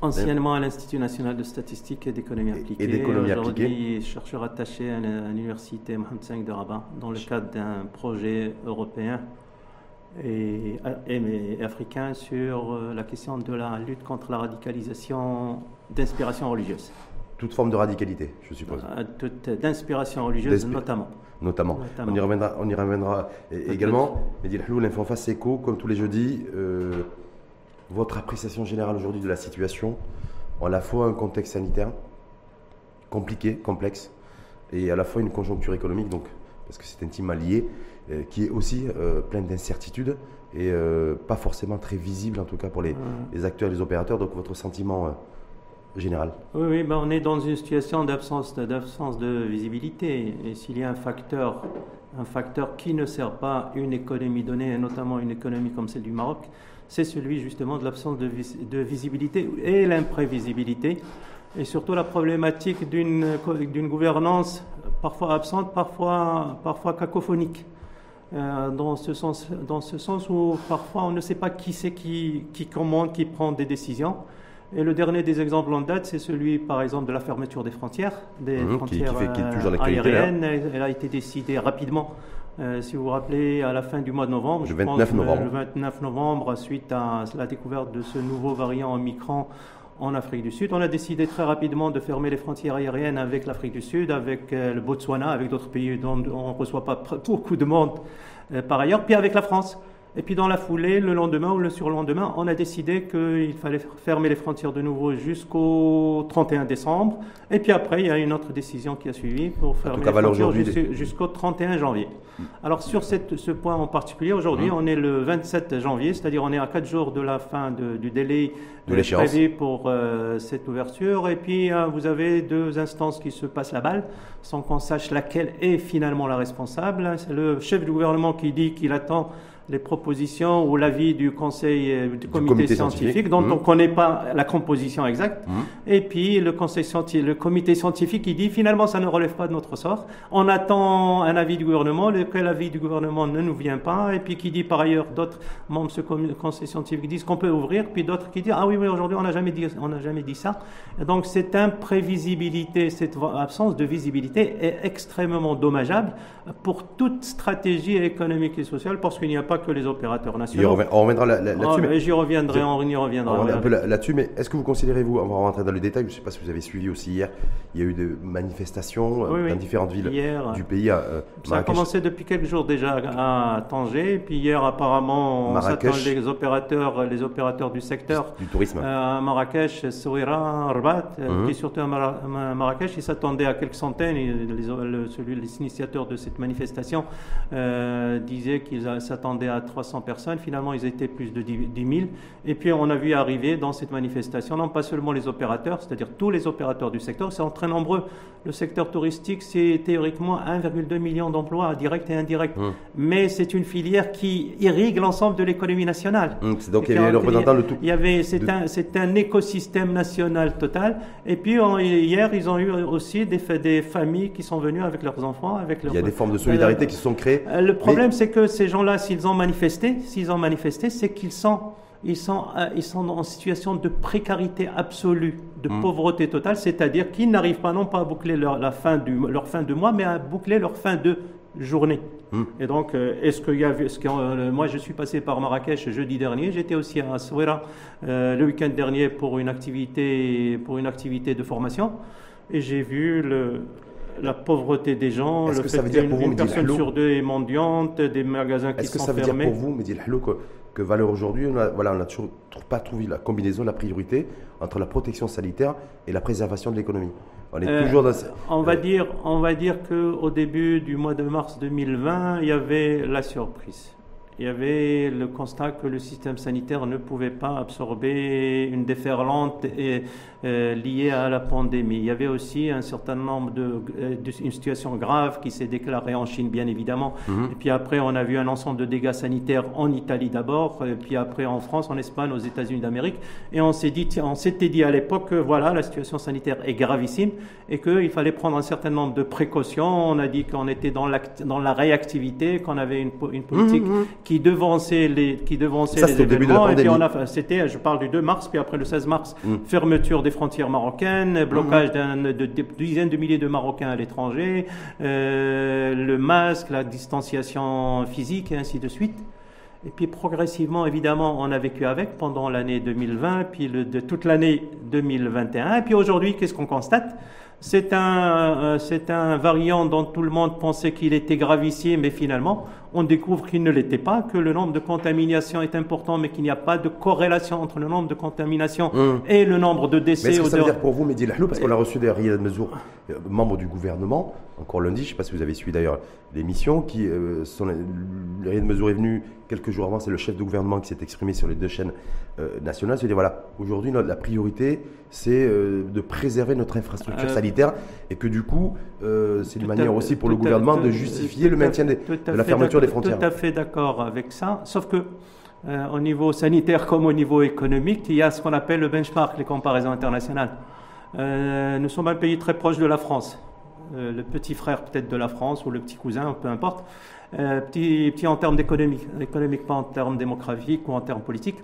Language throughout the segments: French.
Anciennement à l'Institut national de statistique et d'économie appliquée. Et d'économie Aujourd'hui, chercheur attaché à l'université Mohamed V de Rabat dans le cadre d'un projet européen et, et, africain sur euh, la question de la lutte contre la radicalisation d'inspiration religieuse. Toute forme de radicalité, je suppose. Euh, d'inspiration religieuse notamment. Notamment. On y reviendra, on y reviendra également. Mais Halou, l'info face écho, comme tous les jeudis, euh, votre appréciation générale aujourd'hui de la situation, en à la fois un contexte sanitaire compliqué, complexe, et à la fois une conjoncture économique, donc, parce que c'est intimement lié, euh, qui est aussi euh, pleine d'incertitudes et euh, pas forcément très visible, en tout cas pour les, les acteurs et les opérateurs. Donc, votre sentiment général Oui, oui ben on est dans une situation d'absence de visibilité. Et s'il y a un facteur, un facteur qui ne sert pas une économie donnée, et notamment une économie comme celle du Maroc, c'est celui justement de l'absence de, de, visibilité et l'imprévisibilité. Et surtout la problématique d'une gouvernance parfois absente, parfois, parfois cacophonique. Euh, dans, ce sens, dans ce sens où parfois on ne sait pas qui c'est qui, qui commande, qui prend des décisions. Et le dernier des exemples en date, c'est celui, par exemple, de la fermeture des frontières, des mmh, frontières qui, qui, toujours aériennes. Elle a été décidée rapidement, euh, si vous vous rappelez, à la fin du mois de novembre. Le 29 novembre. Le 29 novembre, suite à la découverte de ce nouveau variant Omicron en Afrique du Sud. On a décidé très rapidement de fermer les frontières aériennes avec l'Afrique du Sud, avec euh, le Botswana, avec d'autres pays dont on ne reçoit pas beaucoup de monde euh, par ailleurs, puis avec la France. Et puis dans la foulée, le lendemain ou le surlendemain, on a décidé qu'il fallait fermer les frontières de nouveau jusqu'au 31 décembre. Et puis après, il y a une autre décision qui a suivi pour fermer les frontières jusqu'au 31 janvier. Mm. Alors sur cette, ce point en particulier, aujourd'hui, mm. on est le 27 janvier, c'est-à-dire on est à 4 jours de la fin du délai de prévu pour euh, cette ouverture. Et puis euh, vous avez deux instances qui se passent la balle sans qu'on sache laquelle est finalement la responsable. C'est le chef du gouvernement qui dit qu'il attend les propositions ou l'avis du conseil euh, du comité, scientifique, dont mmh. on ne connaît pas la composition exacte. Mmh. Et puis le conseil scientifique, le comité scientifique qui dit finalement ça ne relève pas de notre sort. On attend un avis du gouvernement, lequel avis du gouvernement ne nous vient pas, et puis qui dit par ailleurs d'autres membres de ce conseil scientifique disent qu'on peut ouvrir, puis d'autres qui disent ah oui oui aujourd'hui on n'a jamais dit on n'a jamais dit ça. Donc cette imprévisibilité, cette absence de visibilité est extrêmement dommageable pour toute stratégie économique et sociale parce qu'il n'y a pas que les opérateurs nationaux. on reviendra là-dessus. Ah, j'y reviendrai, on y reviendra. un peu là-dessus, mais est-ce que vous considérez, vous, on va rentrer dans le détail, je ne sais pas si vous avez suivi aussi hier, il y a eu des manifestations euh, dans différentes villes du pays. Euh, ça a commencé depuis quelques jours déjà à Tanger, puis hier apparemment on s'attend les opérateurs, les opérateurs du secteur du tourisme euh, à Marrakech, Souira, Rabat, qui surtout à Marrakech, ils s'attendaient à quelques centaines. les initiateurs de cette manifestation disaient qu'ils s'attendaient à 300 personnes. Finalement, ils étaient plus de 10 000. Et puis, on a vu arriver dans cette manifestation, non pas seulement les opérateurs, c'est-à-dire tous les opérateurs du secteur, c'est très nombreux. Le secteur touristique, c'est théoriquement 1,2 million d'emplois directs et indirects. Hum. Mais c'est une filière qui irrigue l'ensemble de l'économie nationale. Hum, donc, il y avait le représentant de tout. Il y avait, c'est un, c'est un écosystème national total. Et puis, hier, ils ont eu aussi des, des familles qui sont venues avec leurs enfants, avec leurs... Il y a des formes de solidarité qui se sont créées. Euh, le problème, c'est que ces gens-là, s'ils ont manifesté, s'ils ont manifesté, c'est qu'ils sont, ils sont, euh, ils sont en situation de précarité absolue, de mm. pauvreté totale, c'est-à-dire qu'ils n'arrivent pas non pas à boucler leur, la fin du, leur fin de mois, mais à boucler leur fin de journée. Mm. Et donc, euh, est-ce qu'il y a, ce que, euh, moi je suis passé par Marrakech jeudi dernier, j'étais aussi à Souira le week-end dernier pour une activité, pour une activité de formation, et j'ai vu le, la pauvreté des gens, le fait qu'une personne sur deux est mendiante, des magasins qui sont fermés. Est-ce que ça veut dire pour vous, Mehdi que, que Valeur aujourd'hui, on n'a voilà, on toujours pas trouvé la combinaison, la priorité entre la protection sanitaire et la préservation de l'économie? On est euh, toujours dans... On va dire, on va dire qu'au début du mois de mars 2020, il y avait la surprise il y avait le constat que le système sanitaire ne pouvait pas absorber une déferlante et, euh, liée à la pandémie. Il y avait aussi un certain nombre de, euh, une situation grave qui s'est déclarée en Chine, bien évidemment. Mhm. Et puis après, on a vu un ensemble de dégâts sanitaires en Italie d'abord, et puis après en France, en Espagne, aux États-Unis d'Amérique. Et on s'est dit, on s'était dit à l'époque que voilà, la situation sanitaire est gravissime et qu'il fallait prendre un certain nombre de précautions. On a dit qu'on était dans, dans la réactivité, qu'on avait une, une politique mhm, mhm qui devançait les, qui devançait Ça, les c'était au début de la et puis on pandémie. a, c'était, je parle du 2 mars, puis après le 16 mars, fermeture des frontières marocaines, blocage d'un- de, de dizaines de milliers de Marocains à l'étranger, euh, le masque, la distanciation physique et ainsi de suite. Et puis progressivement, évidemment, on a vécu avec pendant l'année 2020, puis le, de toute l'année 2021. Et puis aujourd'hui, qu'est-ce qu'on constate? C'est un, euh, c'est un variant dont tout le monde pensait qu'il était gravissime, mais finalement, on découvre qu'il ne l'était pas, que le nombre de contaminations est important, mais qu'il n'y a pas de corrélation entre le nombre de contaminations Hum. et le nombre de Mais décès. est-ce que ça veut dire pour vous, Mehdi Lahlou, parce qu'on a reçu d'ailleurs Riyad Mezour, euh, membre du gouvernement, encore lundi, je ne sais pas si vous avez suivi d'ailleurs l'émission, qui euh, sont, Riyad Mezour est venu quelques jours avant, c'est le chef de gouvernement qui s'est exprimé sur les deux chaînes euh, nationales, se dire voilà, aujourd'hui la priorité c'est euh, de préserver notre infrastructure Euh, sanitaire et que du coup euh, c'est une manière aussi pour le gouvernement de justifier le maintien de la fermeture des frontières. Tout à fait d'accord avec ça, sauf que euh, au niveau sanitaire comme au niveau économique, il y a ce qu'on appelle le benchmark, les comparaisons internationales. Euh, nous sommes un pays très proche de la France, le petit frère peut-être de la France ou le petit cousin, peu importe. Petit, petit en termes d'économie, économique pas en termes démographiques ou en termes politiques.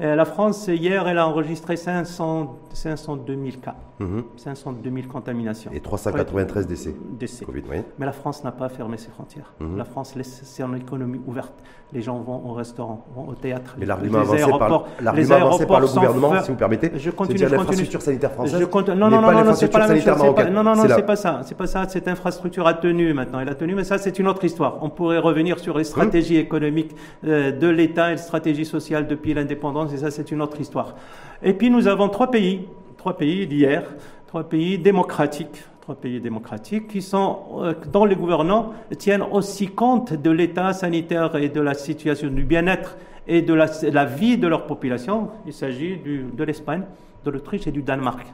Euh, la France, hier, elle a enregistré 500, 502 000 cas, Mhm. 502 000 contaminations. Et 393 décès. décès. Covid, oui. Mais la France n'a pas fermé ses frontières. Mhm. La France laisse son économie ouverte. Les gens vont au restaurant, vont au théâtre. Mais les- l'argument les avancé, aéroports- par, les par le aéroports sont gouvernement, si vous permettez, Je c'est continue, continue. l'infrastructure sanitaire française. Je compte- Non, non, non, non, non, c'est pas la même chose. c'est pas-. Non, non, non, C'est c'est pas ça. C'est pas ça. Cette infrastructure a tenu maintenant. Elle a tenu, mais ça, c'est une autre histoire. On pourrait revenir sur les stratégies économiques euh, de l'État et les stratégies sociales depuis l'indépendance, et ça, c'est une autre histoire. Et puis, nous avons trois pays, trois pays d'hier, trois pays démocratiques trois pays démocratiques qui sont, euh, dont les gouvernants tiennent aussi compte de l'état sanitaire et de la situation du bien-être et de la, vie de leur population. Il s'agit de l'Espagne, de l'Autriche et du Danemark,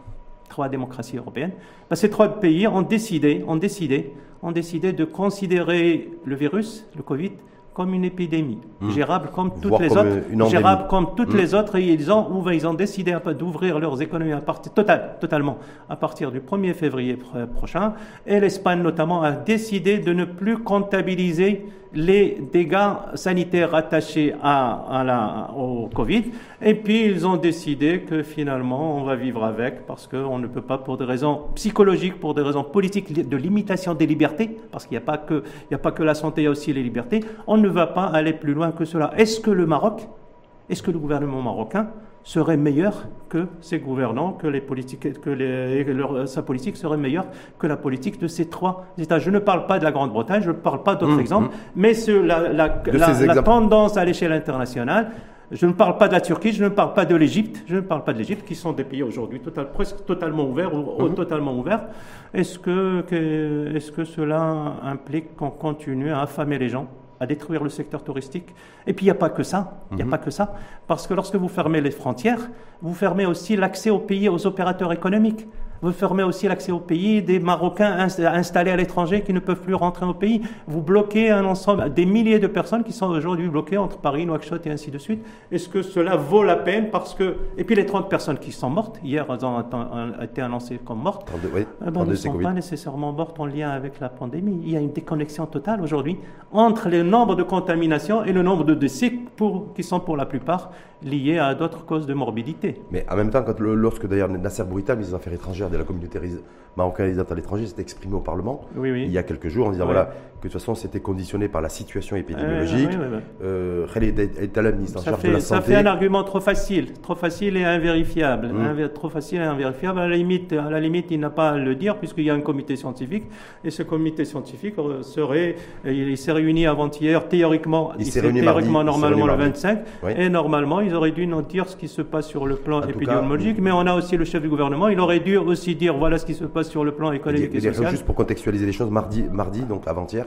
trois démocraties européennes. Ben, ces trois pays ont décidé, ont décidé, ont décidé de considérer le virus, le Covid, comme une épidémie, Mmh. gérable comme toutes les comme autres, gérable comme toutes Mmh. les autres, et ils ont, ils ont décidé d'ouvrir leurs économies à partir, total, totalement à partir du 1er février pro- prochain. Et l'Espagne notamment a décidé de ne plus comptabiliser les dégâts sanitaires attachés à, la, au Covid. Et puis ils ont décidé que finalement on va vivre avec parce qu'on ne peut pas pour des raisons psychologiques, pour des raisons politiques li- de limitation des libertés, parce qu'il n'y a pas que, a pas que la santé, il y a aussi les libertés. On ne va pas aller plus loin que cela. Est-ce que le Maroc, est-ce que le gouvernement marocain serait meilleur que ses gouvernants, que les politiques, que les- leur- sa politique serait meilleure que la politique de ces trois États. Je ne parle pas de la Grande-Bretagne, je ne parle pas d'autres Mmh, exemples, mmh. mais sur la, tendance à l'échelle internationale. Je ne parle pas de la Turquie, je ne parle pas de l'Égypte, je ne parle pas de l'Égypte, qui sont des pays aujourd'hui total- presque totalement ouverts ou, ou totalement ouverts. Est-ce que, que- est-ce que cela implique qu'on continue à affamer les gens? À détruire le secteur touristique. Et puis il n'y a pas que ça, il n'y a pas que ça, parce que lorsque vous fermez les frontières, vous fermez aussi l'accès au pays aux opérateurs économiques. Vous fermez aussi l'accès au pays des Marocains inst- installés à l'étranger qui ne peuvent plus rentrer au pays. Vous bloquez un ensemble, des milliers de personnes qui sont aujourd'hui bloquées entre Paris, Nouakchott et ainsi de suite. Est-ce que cela vaut la peine parce que et puis les 30 personnes qui sont mortes hier elles ont été annoncées comme mortes. 32, oui, Eh ben, 32, ne sont Covid. pas nécessairement mortes en lien avec la pandémie. Il y a une déconnexion totale aujourd'hui entre le nombre de contaminations et le nombre de décès pour, qui sont pour la plupart liés à d'autres causes de morbidité. Mais en même temps, quand le- lorsque d'ailleurs Nasser Bourita, ministre des Affaires étrangères de la communauté marocaine résidente à l'étranger, s'est exprimé au Parlement Oui, oui. il y a quelques jours en disant Oui. voilà, que de toute façon c'était conditionné par la situation épidémiologique. Euh, oui, oui, oui. Euh, ministre en de la fait, ça santé. fait un argument trop facile, trop facile et invérifiable. Mm. Invé- trop facile et invérifiable. À la limite, à la limite il n'a pas à le dire puisqu'il y a un comité scientifique et ce comité scientifique euh, serait, euh, il s'est réuni avant-hier théoriquement, Il s'est s'est réuni théoriquement mardi, normalement le réuni mardi. 25 Oui. et normalement ils auraient dû nous dire ce qui se passe sur le plan En épidémiologique. cas, mais on a aussi le chef du gouvernement, il aurait dû aussi dire voilà ce qui se passe sur le plan économique et Et- et social. Juste pour contextualiser les choses, mardi, mardi donc avant-hier,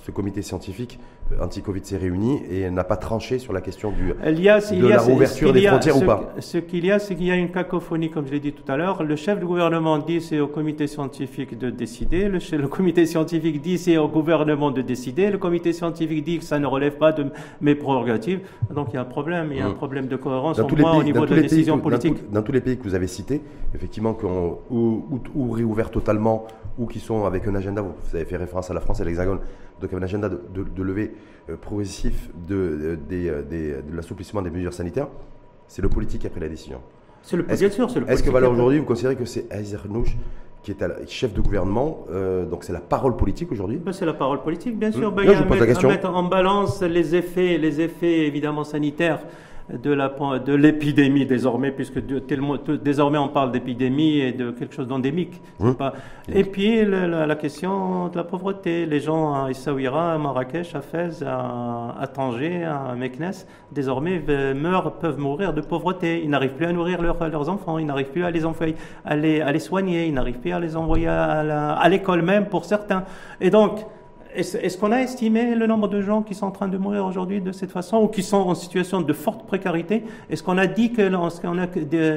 ce comité scientifique euh, anti-Covid s'est réuni et n'a pas tranché sur la question du. Il y a, il de y a la ce- réouverture ce qu'il des frontières ou pas Ce qu'il y a, c'est qu'il y a une cacophonie, comme je l'ai dit tout à l'heure. Le chef du gouvernement dit c'est au comité scientifique de décider. Le, comité scientifique dit c'est au gouvernement de décider. Le comité scientifique dit que ça ne relève pas de mes prérogatives. Donc il y a un problème. Il y a un Mm. problème de cohérence Dans au tous, les moins au pays, niveau dans, de la décision que, dans, politique. tout- dans tous les pays que vous avez cités, effectivement, qui ont ou, ou- ou réouvert totalement ou qui sont avec un agenda, vous avez fait référence à la France et l'Hexagone, donc un agenda de, de, levée euh, progressif de, de, l'assouplissement des mesures sanitaires, c'est le politique qui a pris la décision. C'est le, bien sûr, c'est le Est-ce que Valeur aujourd'hui, vous considérez que c'est Azer Nouch qui est chef de gouvernement, donc c'est la parole politique aujourd'hui? Ben, C'est la parole politique, bien sûr. Mmh. Ben, il y a je pose la question. mettre en balance les effets, les effets évidemment sanitaires de, la, de l'épidémie désormais, puisque désormais on parle d'épidémie et de quelque chose d'endémique. Hum. Et puis la, question de la pauvreté. Les gens à Essaouira, à Marrakech, à Fès, à, Tanger, à Meknes, désormais meurent, peuvent mourir de pauvreté. Ils n'arrivent plus à nourrir leurs enfants, ils n'arrivent plus à les, envoyer, à les, à les soigner, ils n'arrivent plus à les envoyer à l'école même pour certains. Et donc, est-ce qu'on a estimé le nombre de gens qui sont en train de mourir aujourd'hui de cette façon ou qui sont en situation de forte précarité? Est-ce qu'on a dit que, est-ce qu'on a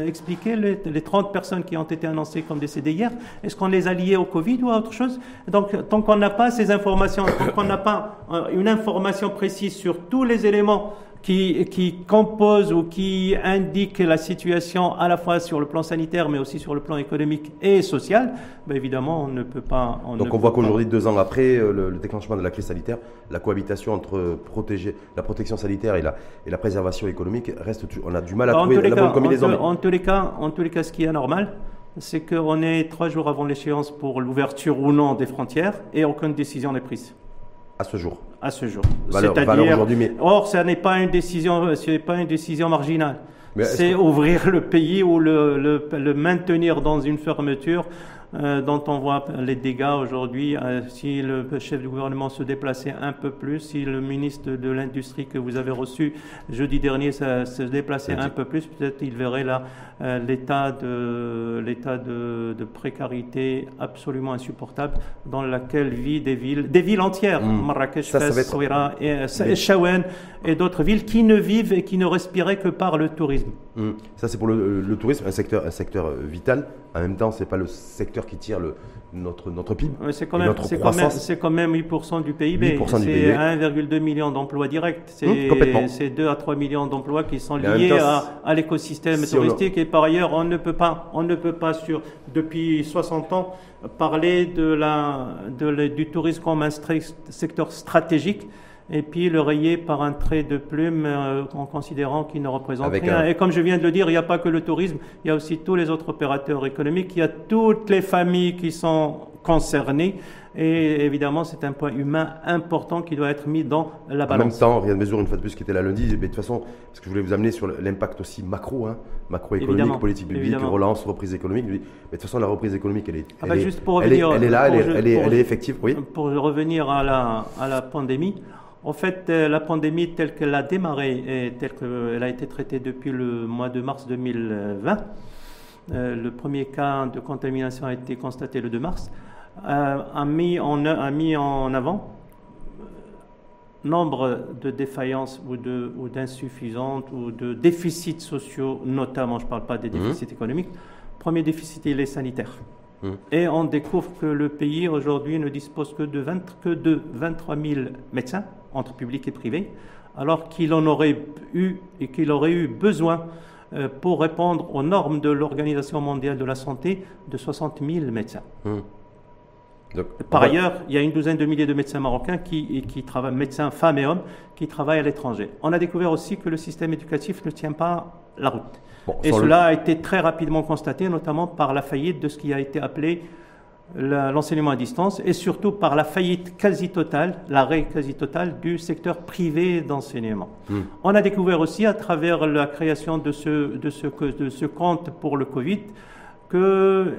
expliqué les, 30 personnes qui ont été annoncées comme décédées hier Est-ce qu'on les a liées au Covid ou à autre chose? Donc, tant qu'on n'a pas ces informations, tant qu'on n'a pas euh, une information précise sur tous les éléments qui, qui compose ou qui indique la situation à la fois sur le plan sanitaire mais aussi sur le plan économique et social, ben évidemment on ne peut pas. On Donc on voit qu'aujourd'hui, deux ans après euh, le, déclenchement de la crise sanitaire, la cohabitation entre protéger, la protection sanitaire et la, et la préservation économique reste. On a du mal à trouver la bonne combinaison. En, tous les cas, en tous les cas, ce qui est normal, c'est qu'on est trois jours avant l'échéance pour l'ouverture ou non des frontières et aucune décision n'est prise. À ce jour. À ce jour. C'est-à-dire, mais... or, ce n'est pas une décision, ce n'est pas une décision marginale. C'est ouvrir le pays ou le, le, le, maintenir dans une fermeture euh, dont on voit les dégâts aujourd'hui. Euh, si le chef du gouvernement se déplaçait un peu plus, si le ministre de l'Industrie que vous avez reçu jeudi dernier se, déplaçait un peu plus, peut-être il verrait là euh, l'état de l'état de, précarité absolument insupportable dans laquelle vivent des villes, des villes entières, mmh. Marrakech, Fès, et Chaouen et d'autres villes qui ne vivent et qui ne respiraient que par le tourisme. Mmh. Ça c'est pour le, tourisme, un secteur, un secteur vital. En même temps, c'est pas le secteur qui tire le, notre, notre PIB. c'est quand, même, c'est quand, quand, même 8% du PIB. c'est 1,2 million d'emplois directs. C'est 2 à 3 millions d'emplois qui sont liés à, l'écosystème touristique. Et par ailleurs, on ne peut pas, on ne peut pas sur, depuis 60 ans, parler de la, de, du tourisme comme un secteur stratégique et puis le rayer par un trait de plume euh, en considérant qu'il ne représente rien. Et comme je viens de le dire, il n'y a pas que le tourisme, il y a aussi tous les autres opérateurs économiques, il y a toutes les familles qui sont concernées. Et évidemment, c'est un point humain important qui doit être mis dans la balance. En même temps, rien de mesure, une fois de plus, qui était là lundi, mais de toute façon, parce que je voulais vous amener sur l'impact aussi macro, hein, macroéconomique, politique publique, relance, reprise économique. Mais de toute façon, la reprise économique, elle est, ah bah, juste pour revenir, elle, est, là, elle, est, elle, est, effective. Oui. Pour revenir à la, à la pandémie, en fait, euh, la pandémie telle qu'elle a démarré et telle qu'elle a été traitée depuis le mois de mars 2020, euh, le premier cas de contamination a été constaté le 2 mars, euh, a, mis en, a mis en avant nombre de défaillances ou, de, ou d'insuffisances ou de déficits sociaux, notamment, je ne parle pas des mmh. déficits économiques. Premier déficit, il est sanitaire. Mmh. Et on découvre que le pays aujourd'hui ne dispose que de, 20, que de 23 000 médecins entre public et privé, alors qu'il en aurait eu et qu'il aurait eu besoin euh, pour répondre aux normes de l'Organisation mondiale de la santé de 60 000 médecins. Hum. Par ailleurs, il y a une douzaine de milliers de médecins marocains qui, qui travaillent, médecins femmes et hommes, qui travaillent à l'étranger. On a découvert aussi que le système éducatif ne tient pas la route. Et cela a été très rapidement constaté, notamment par la faillite de ce qui a été appelé l'enseignement à distance et surtout par la faillite quasi totale, l'arrêt quasi total du secteur privé d'enseignement. Hmm. On a découvert aussi à travers la création de ce, de ce, de ce compte pour le Covid que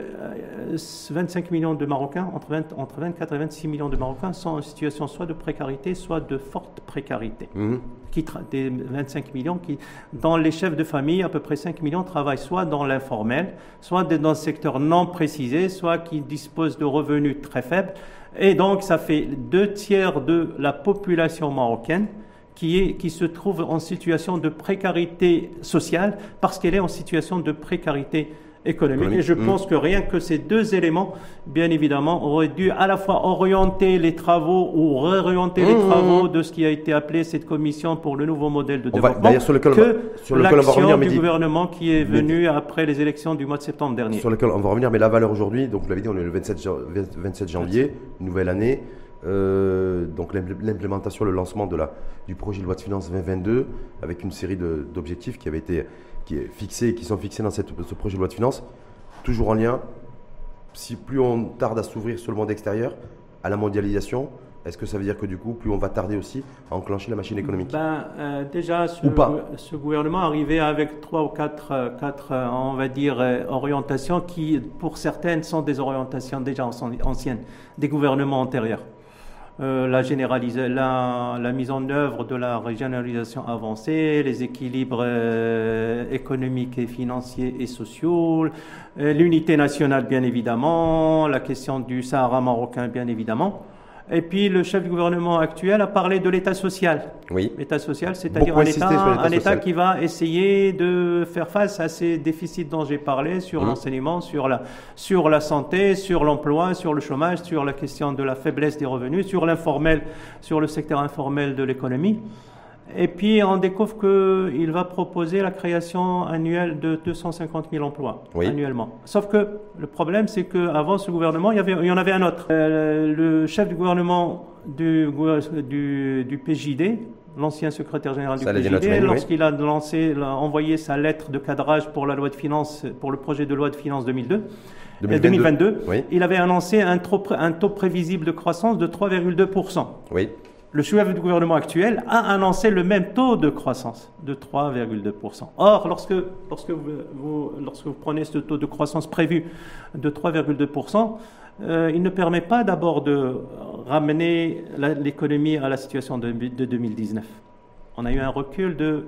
25 euh, millions de Marocains, entre, entre 24 et 26 millions de Marocains sont en situation soit de précarité, soit de forte précarité. Mmh. Qui des 25 millions qui, dans les chefs de famille, à peu près 5 millions travaillent soit dans l'informel, soit dans le secteur non précisé, soit qui disposent de revenus très faibles. Et donc, ça fait deux tiers de la population marocaine qui, est, qui se trouve en situation de précarité sociale parce qu'elle est en situation de précarité économique. Et je pense que rien que ces deux éléments, bien évidemment, auraient dû à la fois orienter les travaux ou réorienter les mm, mm, travaux de ce qui a été appelé cette commission pour le nouveau modèle de développement sur lequel que sur l'action du gouvernement qui est venu après les élections du mois de septembre dernier. Sur lequel on va revenir, mais la valeur aujourd'hui, donc vous l'avez dit, on est le 27, 27 janvier, nouvelle année. euh, donc l'implémentation, le lancement de la, du projet de loi de finances 2022, avec une série d'objectifs qui avaient été qui est fixés, qui sont fixés dans cette, ce projet de loi de finances, toujours en lien. Si plus on tarde à s'ouvrir sur le monde extérieur, à la mondialisation, est-ce que ça veut dire que du coup, plus on va tarder aussi à enclencher la machine économique? Ben, euh, Déjà, ce, ce, gouvernement arrivait avec trois ou quatre, euh, quatre euh, on va dire, orientations qui, pour certaines, sont des orientations déjà anciennes, des gouvernements antérieurs. La, la, la, mise en œuvre de la régionalisation avancée, les équilibres économiques et financiers et sociaux, l'unité nationale bien évidemment, la question du Sahara marocain bien évidemment. Et puis le chef du gouvernement actuel a parlé de l'État social. Oui. L'État social, c'est-à-dire un État, un État qui va essayer de faire face à ces déficits dont j'ai parlé sur mmh. l'enseignement, sur la, sur la santé, sur l'emploi, sur le chômage, sur la question de la faiblesse des revenus, sur l'informel, sur le secteur informel de l'économie. Et puis on découvre qu'il va proposer la création annuelle de 250 000 emplois annuellement. Sauf que le problème, c'est qu'avant ce gouvernement, il y, avait, il y en avait un autre. Euh, le chef du gouvernement du, du, du PJD, l'ancien secrétaire général du PJD, lorsqu'il a lancé, envoyé sa lettre de cadrage pour la loi de finances, pour le projet de loi de finances 2002, 2022, il avait annoncé un, un taux prévisible de croissance de 3,2%. Oui le chef du gouvernement actuel a annoncé le même taux de croissance de 3,2%. Or, lorsque, lorsque, vous, lorsque vous prenez ce taux de croissance prévu de 3,2%, euh, il ne permet pas d'abord de ramener l'économie à la situation de, de 2019. On a eu un recul de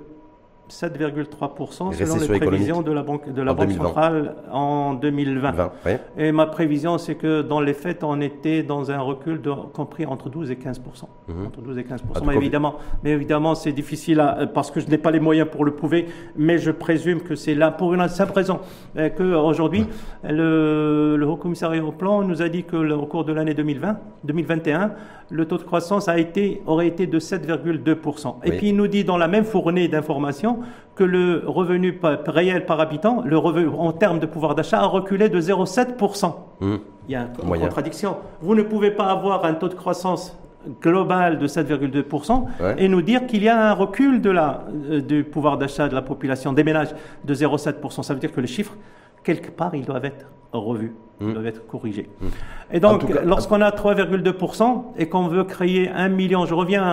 7,3% selon les prévisions de la Banque, de la banque centrale en 2020. Et ma prévision, c'est que dans les faits, on était dans un recul de, compris entre 12 et 15%. Mhm. Entre 12 et 15%. Ah, mais, évidemment, mais évidemment, c'est difficile à, parce que je n'ai pas les moyens pour le prouver, mais je présume que c'est là pour une simple raison euh, qu'aujourd'hui, le, le Haut Commissariat au Plan nous a dit que au cours de l'année 2020, 2021, le taux de croissance a été, aurait été de 7,2%. Et puis il nous dit dans la même fournée d'informations que le revenu réel par habitant, le revenu en termes de pouvoir d'achat, a reculé de 0,7%. Mmh. Il y a une contradiction. Vous ne pouvez pas avoir un taux de croissance global de 7,2% et nous dire qu'il y a un recul de la, euh, du pouvoir d'achat de la population des ménages de 0,7%. Ça veut dire que les chiffres quelque part, ils doivent être revus, ils hmm. doivent être corrigés. Hmm. Et donc, lorsqu'on a 3,2% et qu'on veut créer un million, je reviens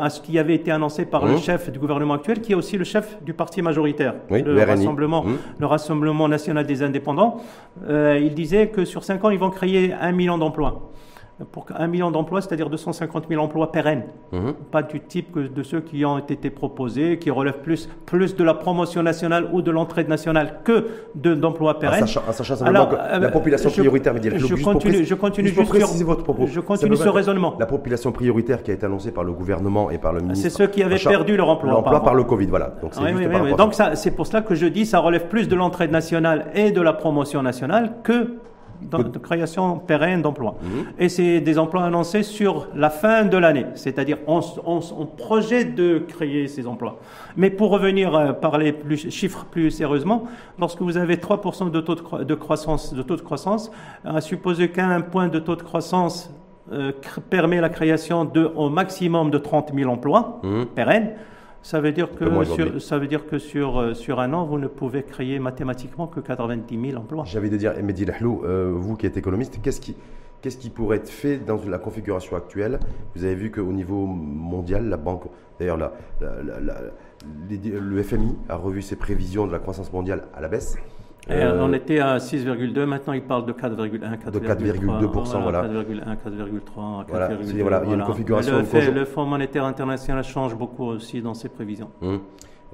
à, ce qui avait été annoncé par le hmm. chef du gouvernement actuel, qui est aussi le chef du parti majoritaire, le, Rassemblement, le Rassemblement national des indépendants. Euh, il disait que sur 5 ans, ils vont créer un million d'emplois pour un million d'emplois, c'est-à-dire 250 000 emplois pérennes, mhm. pas du type de ceux qui ont été proposés, qui relèvent plus, plus de la promotion nationale ou de l'entraide nationale que d'emplois pérennes. En sachant, simplement que la population prioritaire, je, je, continue, je continue juste, sur, votre propos. Je continue ce raisonnement. La population prioritaire qui a été annoncée par le gouvernement et par le ministre. C'est ceux qui avaient perdu leur emploi. L'emploi par, le Covid, voilà. Donc c'est oui, oui, Donc c'est pour cela que je dis ça relève plus de l'entraide nationale et de la promotion nationale que de création pérenne d'emplois. Mhm. Et c'est des emplois annoncés sur la fin de l'année, c'est-à-dire on, on, projette de créer ces emplois. Mais pour revenir à euh, parler plus chiffres plus sérieusement, lorsque vous avez 3% de taux de, croissance, de taux de croissance, à supposer qu'un point de taux de croissance euh, permet la création de au maximum de 30 000 emplois mhm. pérennes, ça veut dire que, sur, ça veut dire que sur, sur un an, vous ne pouvez créer mathématiquement que 90 000 emplois. J'avais de dire, Mehdi Lahlou, euh, vous qui êtes économiste, qu'est-ce qui, qu'est-ce qui pourrait être fait dans la configuration actuelle? Vous avez vu qu'au niveau mondial, la banque, d'ailleurs, la, le FMI a revu ses prévisions de la croissance mondiale à la baisse. Euh, on était à 6,2, maintenant il parle de 4,1, 4,2%. De 4,2%, voilà. 4,1, 4,3, voilà. il y a une configuration. Le, le, Fonds monétaire international change beaucoup aussi dans ses prévisions. Hum.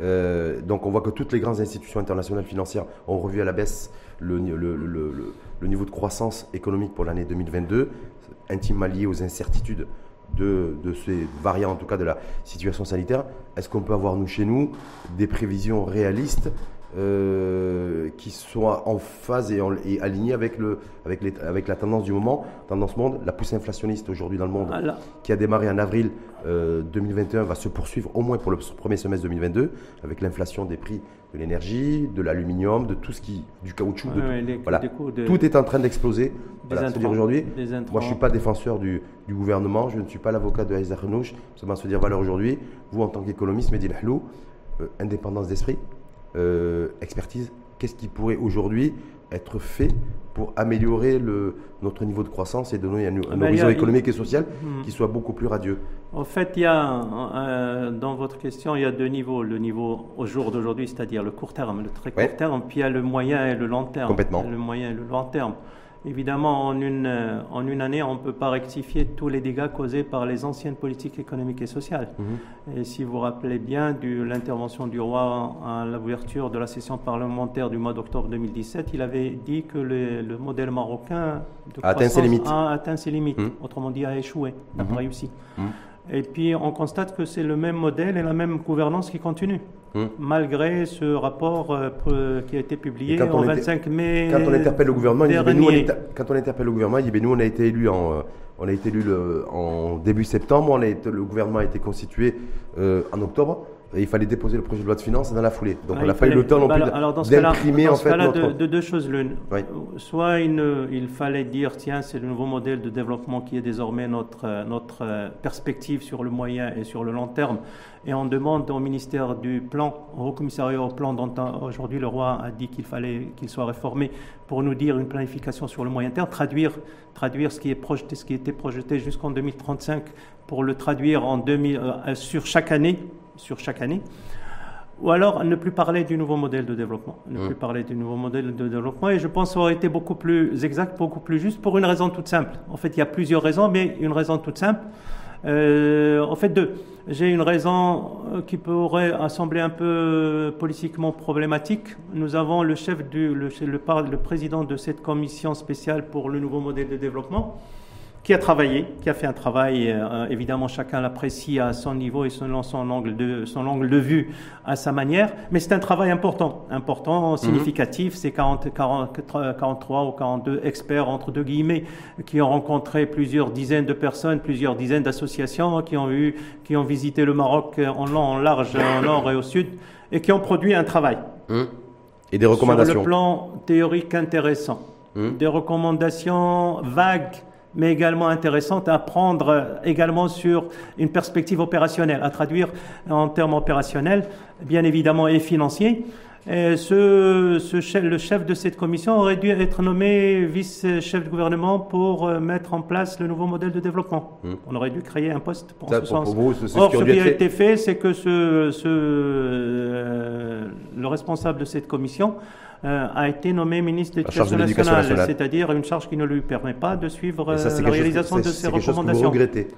Euh, donc on voit que toutes les grandes institutions internationales financières ont revu à la baisse le, le, le niveau de croissance économique pour l'année 2022, intimement lié aux incertitudes de, de, ces variants, en tout cas de la situation sanitaire. Est-ce qu'on peut avoir, nous, chez nous, des prévisions réalistes euh, qui soit en phase et, en, et aligné avec, le, avec, les, avec la tendance du moment, tendance monde. La pousse inflationniste aujourd'hui dans le monde, Voilà. qui a démarré en avril euh, 2021, va se poursuivre au moins pour le premier semestre 2022, avec l'inflation des prix de l'énergie, de l'aluminium, de tout ce qui, du caoutchouc, de Ouais, tout. les- Voilà. de- Tout est en train d'exploser. Voilà, aujourd'hui, moi je suis pas défenseur du, du gouvernement, je ne suis pas l'avocat de Aïssa Khenouch, ça va se dire valeur aujourd'hui. Vous en tant qu'économiste, Mehdi Lahlou, euh, indépendance d'esprit, euh, expertise, qu'est-ce qui pourrait aujourd'hui être fait pour améliorer le, notre niveau de croissance et donner un, un ben, horizon économique et social Hmm. qui soit beaucoup plus radieux? En fait, il y a, euh, dans votre question, il y a deux niveaux. Le niveau au jour d'aujourd'hui, c'est-à-dire le court terme, le très court Ouais. terme, puis il y a le moyen et le long terme. Complètement. Le moyen et le long terme. Évidemment, en une, euh, en une année, on ne peut pas rectifier tous les dégâts causés par les anciennes politiques économiques et sociales. Mhm. Et si vous vous rappelez bien de l'intervention du roi à l'ouverture de la session parlementaire du mois d'octobre 2017, il avait dit que le, le modèle marocain de A atteint ses limites. a atteint ses limites. Mhm. Autrement dit, a échoué, n'a pas réussi. Mhm. Et puis on constate que c'est le même modèle et la même gouvernance qui continue, Mhm. malgré ce rapport euh, qui a été publié était- 25 mai. Quand on interpelle le gouvernement, il dit, nous, on est- quand on interpelle le gouvernement, il dit nous on a été élus en, euh, on a été élus le- en début septembre, on a été- le gouvernement a été constitué euh, en octobre. Et il fallait déposer le projet de loi de finances dans la foulée. Donc Ah, on n'a pas eu le temps non plus alors- alors, dans ce cas-là- d'imprimer dans en ce fait cas-là, de, de deux choses l'une. Oui. Soit il, fallait dire tiens c'est le nouveau modèle de développement qui est désormais notre notre euh, perspective sur le moyen et sur le long terme et on demande au ministère du plan au commissariat au plan dont aujourd'hui le roi a dit qu'il fallait qu'il soit réformé pour nous dire une planification sur le moyen terme traduire traduire ce qui est projeté ce qui était projeté jusqu'en 2035 pour le traduire en 2000 euh, sur chaque année sur chaque année ou alors ne plus parler du nouveau modèle de développement, ne Mm. plus parler du nouveau modèle de développement. Et je pense que ça aurait été beaucoup plus exact, beaucoup plus juste, pour une raison toute simple. En fait, il y a plusieurs raisons, mais une raison toute simple. Euh, en fait, deux. J'ai une raison euh, qui pourrait sembler un peu euh, politiquement problématique. Nous avons le chef du, le, le, président de cette commission spéciale pour le nouveau modèle de développement qui a travaillé, qui a fait un travail, euh, évidemment chacun l'apprécie à son niveau et selon son angle de, son angle de vue à sa manière, mais c'est un travail important, important, significatif, c'est 40, 40, 43 ou 42 experts entre deux guillemets qui ont rencontré plusieurs dizaines de personnes, plusieurs dizaines d'associations qui ont eu, qui ont visité le Maroc en long, en large, en nord et au sud et qui ont produit un travail Hum. Et des recommandations. sur le plan théorique intéressant, Hum. des recommandations vagues mais également intéressantes à prendre euh, également sur une perspective opérationnelle, à traduire en termes opérationnels, bien évidemment, et financiers. Et ce, ce chef, le chef de cette commission aurait dû être nommé vice-chef de gouvernement pour euh, mettre en place le nouveau modèle de développement. Hmm. On aurait dû créer un poste pour Ça, ce pour- sens. vous, Or, ce qui ce a été fait, c'est que ce, ce, euh, le responsable de cette commission a été nommé ministre de l'Éducation nationale, nationale. c'est-à-dire une charge qui ne lui permet pas de suivre ça, euh, la chose- réalisation de que vous recommandations. regrettez.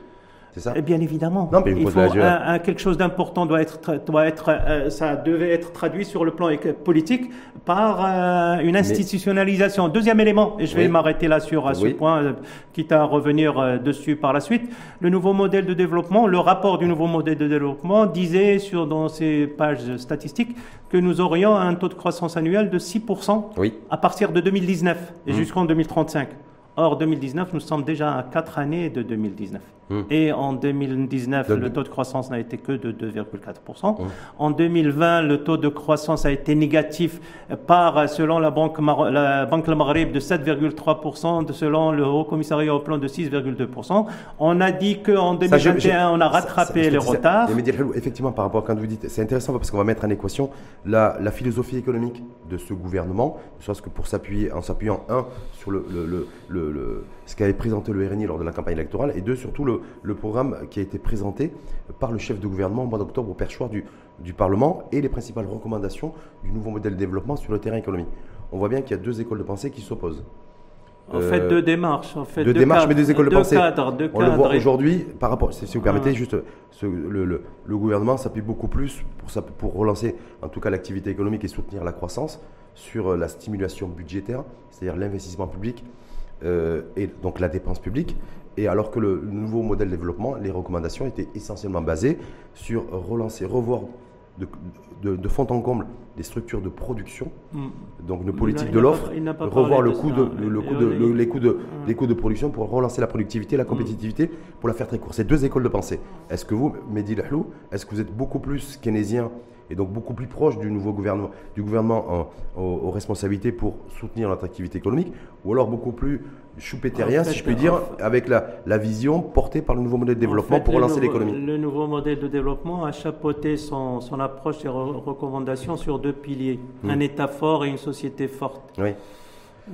C'est ça Eh bien évidemment, Non, mais je il faut un- un- quelque chose d'important doit être doit être euh, ça devait être traduit sur le plan politique par euh, une institutionnalisation. Deuxième élément, et je vais m'arrêter là sur à ce point, euh, quitte à revenir dessus par la suite. Le nouveau modèle de développement, le rapport du nouveau modèle de développement disait sur dans ses pages statistiques que nous aurions un taux de croissance annuel de 6% Oui. à partir de 2019 et Mmh. jusqu'en 2035. Or, 2019, nous sommes déjà à 4 années de 2019. Mmh. Et en 2019, Donc- le taux de croissance n'a été que de 2,4%. Mmh. En 2020, le taux de croissance a été négatif par, selon la Banque, Mar- la Banque Maghreb, de 7,3%, de- selon le Haut Commissariat au Plan de 6,2%. On a dit qu'en Ça, je- 2021, je- on a ça- rattrapé ça- je les retards. Mais effectivement, par rapport à quand vous dites, c'est intéressant parce qu'on va mettre en équation la, la philosophie économique de ce gouvernement, ne serait-ce que pour s'appuyer, en s'appuyant, un, sur le, le- le- le- le- ce qu'avait présenté le RNI lors de la campagne électorale, et deux, surtout le, le programme qui a été présenté par le chef de gouvernement au mois d'octobre au perchoir du, du Parlement et les principales recommandations du nouveau modèle de développement sur le terrain économique. On voit bien qu'il y a deux écoles de pensée qui s'opposent. En fait, Euh, deux démarches. En fait, deux deux démarches, cadres, mais deux écoles de pensée. cadres, deux On le voit et- aujourd'hui, par rapport, si si vous permettez, Ah. juste, ce- le, le- le gouvernement s'appuie beaucoup plus pour, ça- pour relancer en tout cas l'activité économique et soutenir la croissance sur euh, la stimulation budgétaire, c'est-à-dire l'investissement public euh, et donc la dépense publique. Et alors que le, nouveau modèle de développement, les recommandations étaient essentiellement basées sur relancer, revoir de, de, fond en comble des structures de production, Mm. donc de il n'a l'offre, revoir le de coût de, le, le coût de, le- les, coûts de, les coûts de production pour relancer la productivité, la compétitivité, pour la faire très courte. C'est deux écoles de pensée. Est-ce que vous, Mehdi Lahlou, est-ce que vous êtes beaucoup plus keynésien et donc beaucoup plus proche du nouveau gouvernement, du gouvernement en- aux, aux responsabilités pour soutenir l'attractivité économique, ou alors beaucoup plus choupétérien, En fait, si je puis en dire, fait- avec la, la vision portée par le nouveau modèle de développement En fait, pour relancer l'économie Le nouveau modèle de développement a chapeauté son, son approche et re- recommandations sur deux piliers. Mm. Un État fort et une société forte. Oui.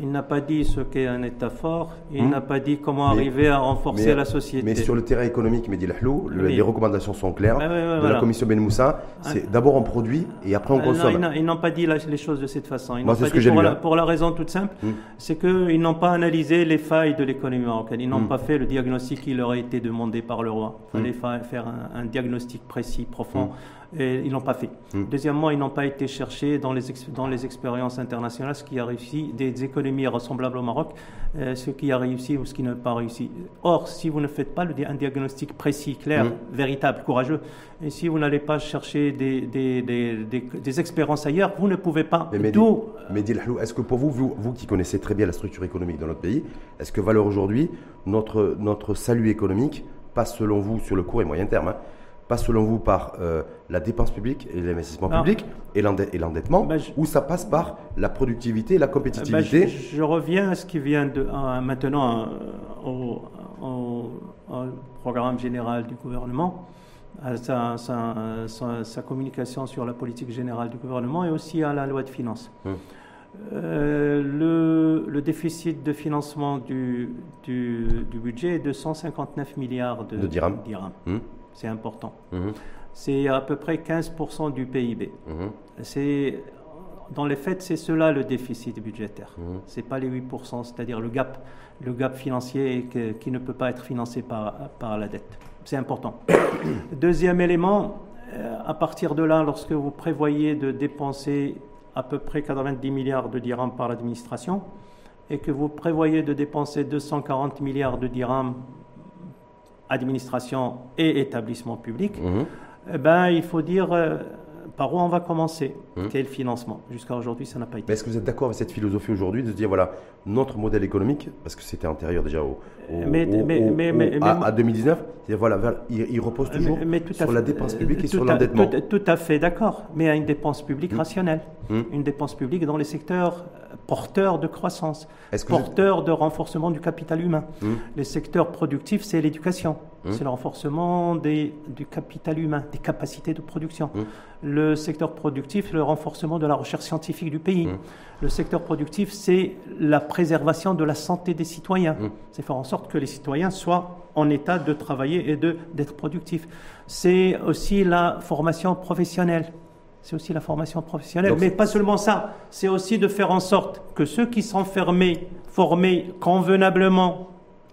Il n'a pas dit ce qu'est un État fort, il Mm. n'a pas dit comment Mais- arriver à renforcer mais- la société. Mais sur le terrain économique, Mehdi Lahlou, le- les recommandations sont claires. De voilà. la commission Ben Moussa, c'est d'abord on produit et après on Euh, non, consomme. ils n'ont- ils n'ont pas dit la- les choses de cette façon. Ils Moi, n'ont c'est pas ce que dit j'ai pour, la, pour la raison toute simple, Mm. c'est qu'ils n'ont pas analysé les failles de l'économie marocaine. Ils n'ont Mm. pas fait le diagnostic qui leur a été demandé par le roi. Il fallait fa- faire un, un diagnostic précis, profond, et ils l'ont pas fait. Mm. Deuxièmement, ils n'ont pas été chercher dans les, dans les expériences internationales ce qui a réussi, des économies ressemblables au Maroc, euh, ce qui a réussi ou ce qui n'a pas réussi. Or, si vous ne faites pas le un diagnostic précis, clair, Mm. véritable, courageux, et si vous n'allez pas chercher des, des, des, expériences ailleurs, vous ne pouvez pas. Mais Mehdi, D'où Mehdi est-ce que pour vous, vous, vous qui connaissez très bien la structure économique dans notre pays, est-ce que valeur aujourd'hui, notre, notre salut économique passe selon vous sur le court et moyen terme hein, passe selon vous par euh, la dépense publique et l'investissement public et l'ende- et l'endettement, je- ou ça passe par la productivité et la compétitivité je, je reviens à ce qui vient de, maintenant euh, au, au- au programme général du gouvernement, à sa, sa- sa- sa communication sur la politique générale du gouvernement et aussi à la loi de finances. Hum. Euh, le, le déficit de financement du, du, du budget est de 159 milliards de, De dirhams. Hum, C'est important. hum, C'est à peu près 15% du PIB. hum, C'est dans les faits, c'est cela le déficit budgétaire. Mhm. C'est pas les 8%, c'est-à-dire le gap, le gap financier que- qui ne peut pas être financé par, par la dette. C'est important. Deuxième élément, euh, à partir de là, lorsque vous prévoyez de dépenser à peu près 90 milliards de dirhams par l'administration et que vous prévoyez de dépenser 240 milliards de dirhams administration et établissement public, hum. eh ben, il faut dire euh, par où on va commencer. Hum. Quel financement Jusqu'à aujourd'hui, ça n'a pas été. Est-ce que vous êtes d'accord avec cette philosophie aujourd'hui de dire voilà notre modèle économique parce que c'était antérieur déjà au, au- Mais- au- mais- au- mais- au- mais- à, à 2019 c'est-à-dire voilà il, il repose toujours sur fait- la dépense publique et sur l'endettement. Tout, tout à fait d'accord, mais à une dépense publique Hum. rationnelle, Hum. une dépense publique dans les secteurs euh, porteurs de croissance, que vous porteurs de renforcement du capital humain. Hum. Les secteurs productifs, c'est l'éducation, Hum. c'est le renforcement des, du capital humain, des capacités de production. Hum. Le secteur productif, le renforcement de la recherche scientifique du pays. Le secteur productif, c'est la préservation de la santé des citoyens. C'est faire en sorte que les citoyens soient en état de travailler et d'être productifs. C'est aussi la formation professionnelle. C'est aussi la formation professionnelle. Donc Mais pas seulement ça. C'est aussi de faire en sorte que ceux qui sont fermés, formés convenablement,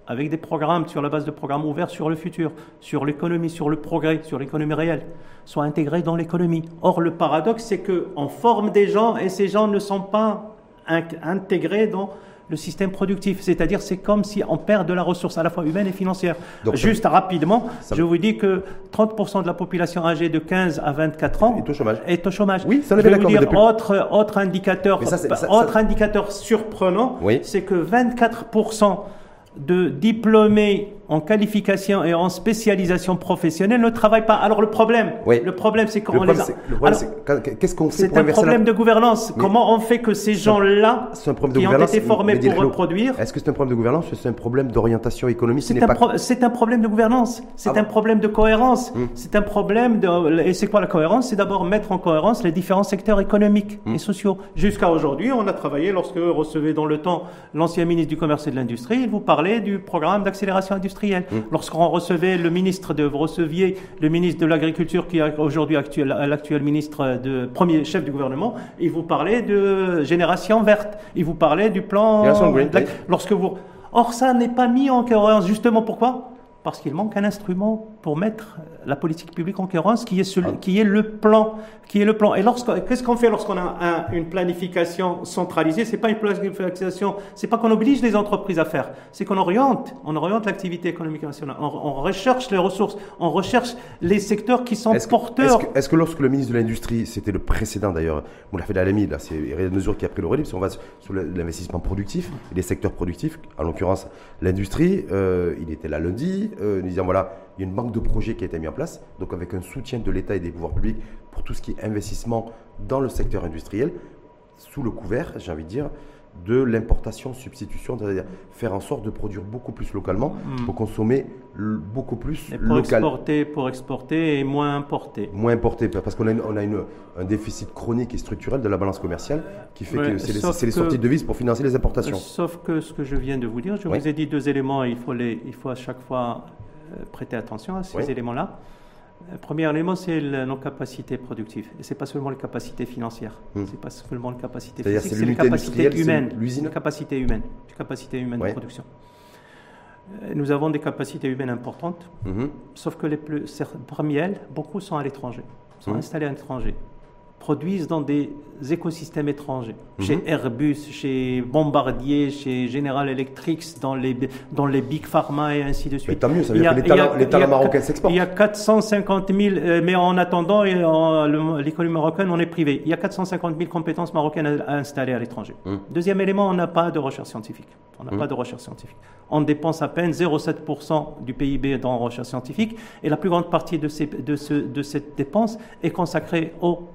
avec des programmes sur la base de programmes ouverts sur le futur, sur l'économie, sur le progrès, sur l'économie réelle, soient intégrés dans l'économie. Or, le paradoxe, c'est qu'on forme des gens et ces gens ne sont pas in- intégrés dans le système productif. C'est-à-dire, c'est comme si on perd de la ressource à la fois humaine et financière. Donc, ça- Juste rapidement, ça- je vous dis que 30% de la population âgée de 15 à 24 ans est au chômage. est au chômage. Oui, ça, Je vais vous dire, autre, autre indicateur, ça, autre indicateur surprenant, Oui. c'est que 24% de diplômés en qualification et en spécialisation professionnelle ne travaillent pas. Alors le problème, Oui. le problème, c'est Le comment on problème, les a. qu'est-ce qu'on fait c'est un la- problème de gouvernance. Mais- Comment on fait que ces gens-là, qui ont été formés pour reproduire, Est-ce que c'est un problème de gouvernance ou c'est un problème d'orientation économique c'est un, pas pro- c'est un problème de gouvernance, c'est Ah un problème de cohérence, Hmm. c'est un problème de... Et c'est quoi la cohérence? C'est d'abord mettre en cohérence les différents secteurs économiques Hmm. et sociaux. Jusqu'à aujourd'hui, on a travaillé, lorsque recevez dans le temps l'ancien ministre du Commerce et de l'Industrie, il vous parlait du programme d'accélération industrielle. Hmm. Lorsqu'on recevait le ministre de... Vous receviez le ministre de l'Agriculture, qui est aujourd'hui actuel, l'actuel ministre de... premier chef du gouvernement, il vous parlait de génération verte, il vous parlait du plan... Lorsque vous... Or, ça n'est pas mis en cohérence. Justement, pourquoi? Parce qu'il manque un instrument pour mettre la politique publique en cohérence, qui est, celui, ah. qui est le plan. Qui est le plan. Et qu'est-ce qu'on fait lorsqu'on a une planification centralisée? C'est pas une planification, c'est pas qu'on oblige les entreprises à faire, c'est qu'on oriente, on oriente l'activité économique nationale, on, recherche les ressources, on recherche les secteurs qui sont porteurs. Est-ce que, lorsque le ministre de l'Industrie, c'était le précédent d'ailleurs, Moulafed Alami, là c'est une mesure qui a pris le relais, si on va sur l'investissement productif, les secteurs productifs, en l'occurrence l'industrie, euh, il était là lundi, euh, nous disant voilà, il y a une banque de projets qui a été mise en place, donc avec un soutien de l'État et des pouvoirs publics pour tout ce qui est investissement dans le secteur industriel, sous le couvert, j'ai envie de dire, de l'importation substitution, c'est-à-dire faire en sorte de produire beaucoup plus localement hmm. pour consommer beaucoup plus et pour Exporter, pour exporter et moins importer. Moins importer, parce qu'on a, on a une, un déficit chronique et structurel de la balance commerciale qui fait que c'est les, les, sorties de devises pour financer les importations. Sauf que ce que je viens de vous dire, je vous ai dit deux éléments, il faut, les, il faut à chaque fois prêter attention à ces éléments-là. Le premier élément, c'est nos capacités productives. Et ce n'est pas seulement les capacités financières. Hmm. Ce n'est pas seulement les capacités physiques, c'est les capacités humaines. L'usine capacités humaines. Les capacités humaines de production. Euh, nous avons des capacités humaines importantes, hmm. sauf que les plus, parmi elles, beaucoup sont à l'étranger, sont hmm. installés à l'étranger produisent dans des écosystèmes étrangers. Mhm. Chez Airbus, chez Bombardier, chez General Electric, dans les, dans les Big Pharma et ainsi de suite. Mais tant mieux, ça veut dire que les talents, marocains s'exportent. Il y a 450 000, euh, mais en attendant, l'économie marocaine, on est privé. Il y a 450 000 compétences marocaines à, installer à l'étranger. Mhm. Deuxième élément, on n'a pas de recherche scientifique. On n'a mhm. pas de recherche scientifique. On dépense à peine 0,7% du PIB dans la recherche scientifique et la plus grande partie de, ces, de, ce, de cette dépense est consacrée au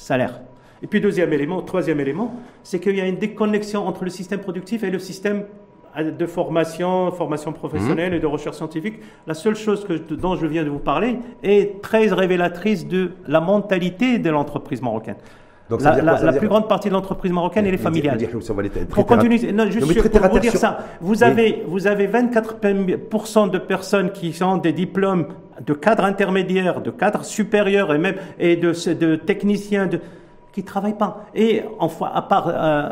salaire. Et puis deuxième élément, troisième élément, c'est qu'il y a une déconnexion entre le système productif et le système de formation, formation professionnelle mmh. et de recherche scientifique. La seule chose que, dont je viens de vous parler est très révélatrice de la mentalité de l'entreprise marocaine. Donc, la, plus grande partie de l'entreprise marocaine, elle est familiale. Pour continuer, non, juste pour vous dire ça, vous avez, vous avez 24% de personnes qui ont des diplômes de cadres intermédiaires, de cadres supérieurs et même et de, techniciens qui travaillent pas. Et enfin, à euh,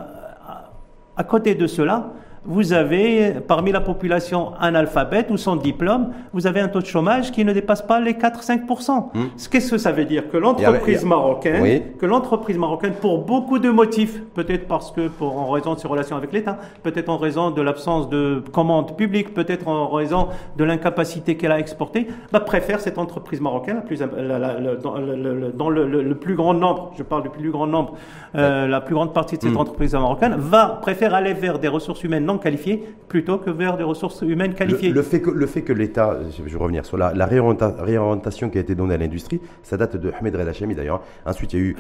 à côté de cela, vous avez, parmi la population analphabète ou sans diplôme, vous avez un taux de chômage qui ne dépasse pas les 4-5%. Hmm. Qu'est-ce que ça veut dire? Que l'entreprise marocaine, que l'entreprise marocaine, pour beaucoup de motifs, peut-être parce que pour en raison de ses relations avec l'État, peut-être en raison de l'absence de commandes publiques, peut-être en raison de l'incapacité qu'elle a exportée, bah, préfère cette entreprise marocaine, la plus, dans, le, plus grand nombre, je parle du plus grand nombre, euh, la plus grande partie de cette hmm. entreprise marocaine, va préfère aller vers des ressources humaines non qualifiés plutôt que vers des ressources humaines qualifiées. Le, fait que, le fait que l'État, je vais revenir sur la, la réorientation qui a été donnée à l'industrie, ça date de Ahmed Reda d'ailleurs. Ensuite, il y a eu.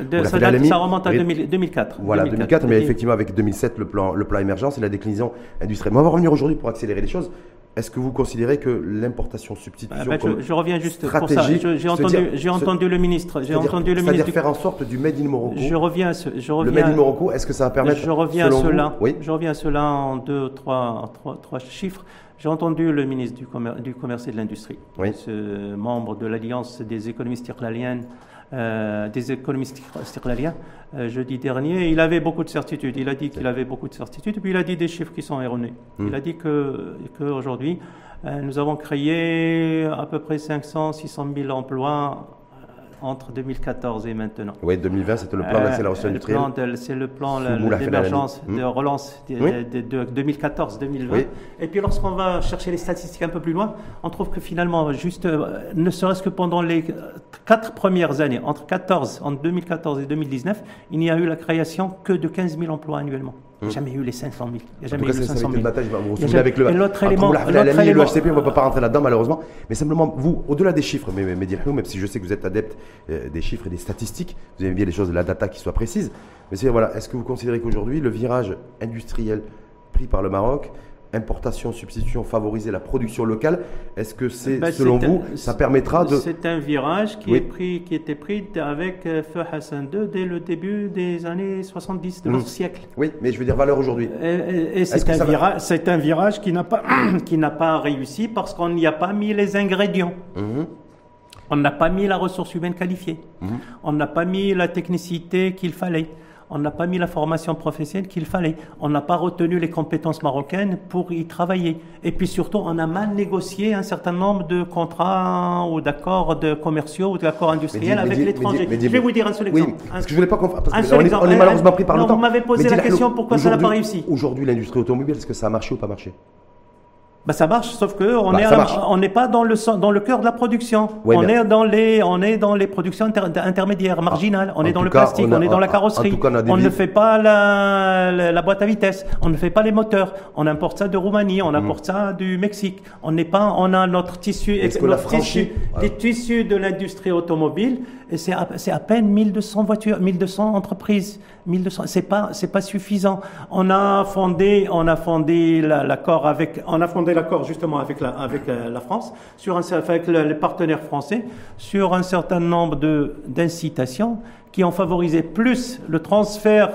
ça, remonte à 2004. Voilà, 2004, mais effectivement avec 2007, le plan, le plan émergence et la déclinaison industrielle. Mais on va revenir aujourd'hui pour accélérer les choses. Est-ce que vous considérez que l'importation substitution bah, bah, je, reviens juste pour ça. J'ai entendu, entendu le ministre. J'ai entendu le ministre. C'est-à-dire faire en sorte du made in Morocco. Je reviens. je reviens le made in Morocco. Est-ce que ça va permettre Je reviens à cela. Oui. Je reviens à cela en deux, trois, trois, trois chiffres. J'ai entendu le ministre du, commerce, du commerce et de l'industrie, oui. ce membre de l'alliance des économistes irlaliennes euh, des économistes stirlaliens euh, jeudi dernier. Il avait beaucoup de certitudes. Il a dit qu'il avait beaucoup de certitudes, puis il a dit des chiffres qui sont erronés. Hmm. Il a dit que qu'aujourd'hui, euh, nous avons créé à peu près 500, 600 000 emplois entre 2014 et maintenant. Oui, 2020, c'était le plan d'accélération industrielle. C'est le plan d'émergence, de hmm. relance de, 2014-2020. Et puis lorsqu'on va chercher les statistiques un peu plus loin, on trouve que finalement, juste, euh, ne serait-ce que pendant les quatre premières années, entre 14, en 2014 et 2019, il n'y a eu la création que de 15 000 emplois annuellement. Il n'y a jamais eu les 500 000. Il n'y a jamais eu les 500 000. Bataille, vous vous avec le, l'autre élément, l'autre élément, le HCP, on ne va pas rentrer là-dedans malheureusement. Mais simplement, vous, au-delà des chiffres, mais, mais, même si je sais que vous êtes adepte euh, des chiffres et des statistiques, vous aimez bien les choses, de la data qui soit précise. Mais c'est voilà, est-ce que vous considérez qu'aujourd'hui, le virage industriel pris par le Maroc importation, substitution, favoriser la production locale. Est-ce que c'est, ben, selon vous, ça permettra de... C'est un virage qui, est pris, qui était pris avec euh, Feu Hassan II dès le début des années 70 de notre mmh. siècle. Oui, mais je veux dire valeur aujourd'hui. Et, c'est, un, virage, c'est un virage qui n'a pas, qui n'a pas réussi parce qu'on n'y a pas mis les ingrédients. Mmh. On n'a pas mis la ressource humaine qualifiée. Mmh. On n'a pas mis la technicité qu'il fallait on n'a pas mis la formation professionnelle qu'il fallait. On n'a pas retenu les compétences marocaines pour y travailler. Et puis surtout, on a mal négocié un certain nombre de contrats ou d'accords commerciaux ou d'accords industriels avec l'étranger. Je vais vous dire un seul exemple. Oui, parce que je voulais pas qu'on parce on, est, on est malheureusement pris par non, le temps. Vous m'avez posé la question pourquoi ça n'a pas réussi? Aujourd'hui, l'industrie automobile, est-ce que ça a marché ou pas marché? Bah ça marche, sauf que on bah, est on n'est pas dans le dans le cœur de la production. on est dans les on est dans les productions intermédiaires, marginales. On est dans le plastique, on, est dans la carrosserie. on, ne fait pas la, la, boîte à vitesse, on ne fait pas les moteurs. On importe ça de Roumanie, on importe mm. ça du Mexique. On n'est pas, on a notre tissu, notre tissu, des tissus de l'industrie automobile c'est à, à, peine 1200 voitures, 1200 entreprises. 1200, c'est pas, c'est pas suffisant. On a fondé, on a fondé l'accord avec, on a fondé l'accord justement avec la, avec la France, sur un, avec les partenaires français, sur un certain nombre de, d'incitations qui ont favorisé plus le transfert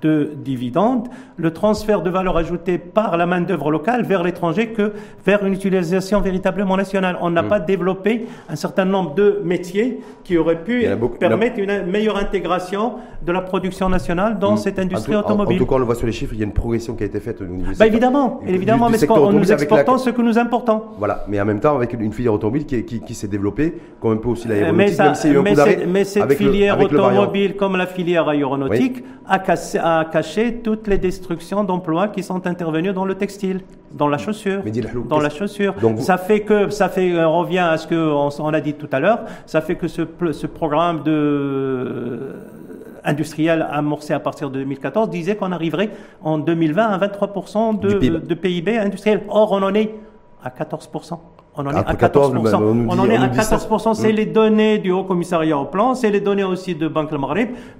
de dividendes, le transfert de valeur ajoutée par la main-d'œuvre locale vers l'étranger que vers une utilisation véritablement nationale. On n'a mm. pas développé un certain nombre de métiers qui auraient pu permettre une meilleure intégration de la production nationale dans mm. cette industrie automobile. En, tout cas, on le voit sur les chiffres, il y a une progression qui a été faite au niveau bah Évidemment, évidemment, mais en nous exportons ce que nous importons. Voilà, mais en même temps, avec une filière automobile qui, qui, s'est développée, comme un peu aussi l'aéronautique, mais, mais, cette filière automobile, comme la filière aéronautique, a cassé à cacher toutes les destructions d'emplois qui sont intervenues dans le textile, dans la chaussure, dans la chaussure. Donc ça fait que ça fait on revient à ce que on, a dit tout à l'heure, ça fait que ce, ce programme de euh, industriel amorcé à partir de 2014 disait qu'on arriverait en 2020 à 23% de, de PIB industriel. Or, on en est à 14%. On en est à 14%. on, en est à 14%. C'est les données du Haut Commissariat au Plan, c'est les données aussi de Banque Le.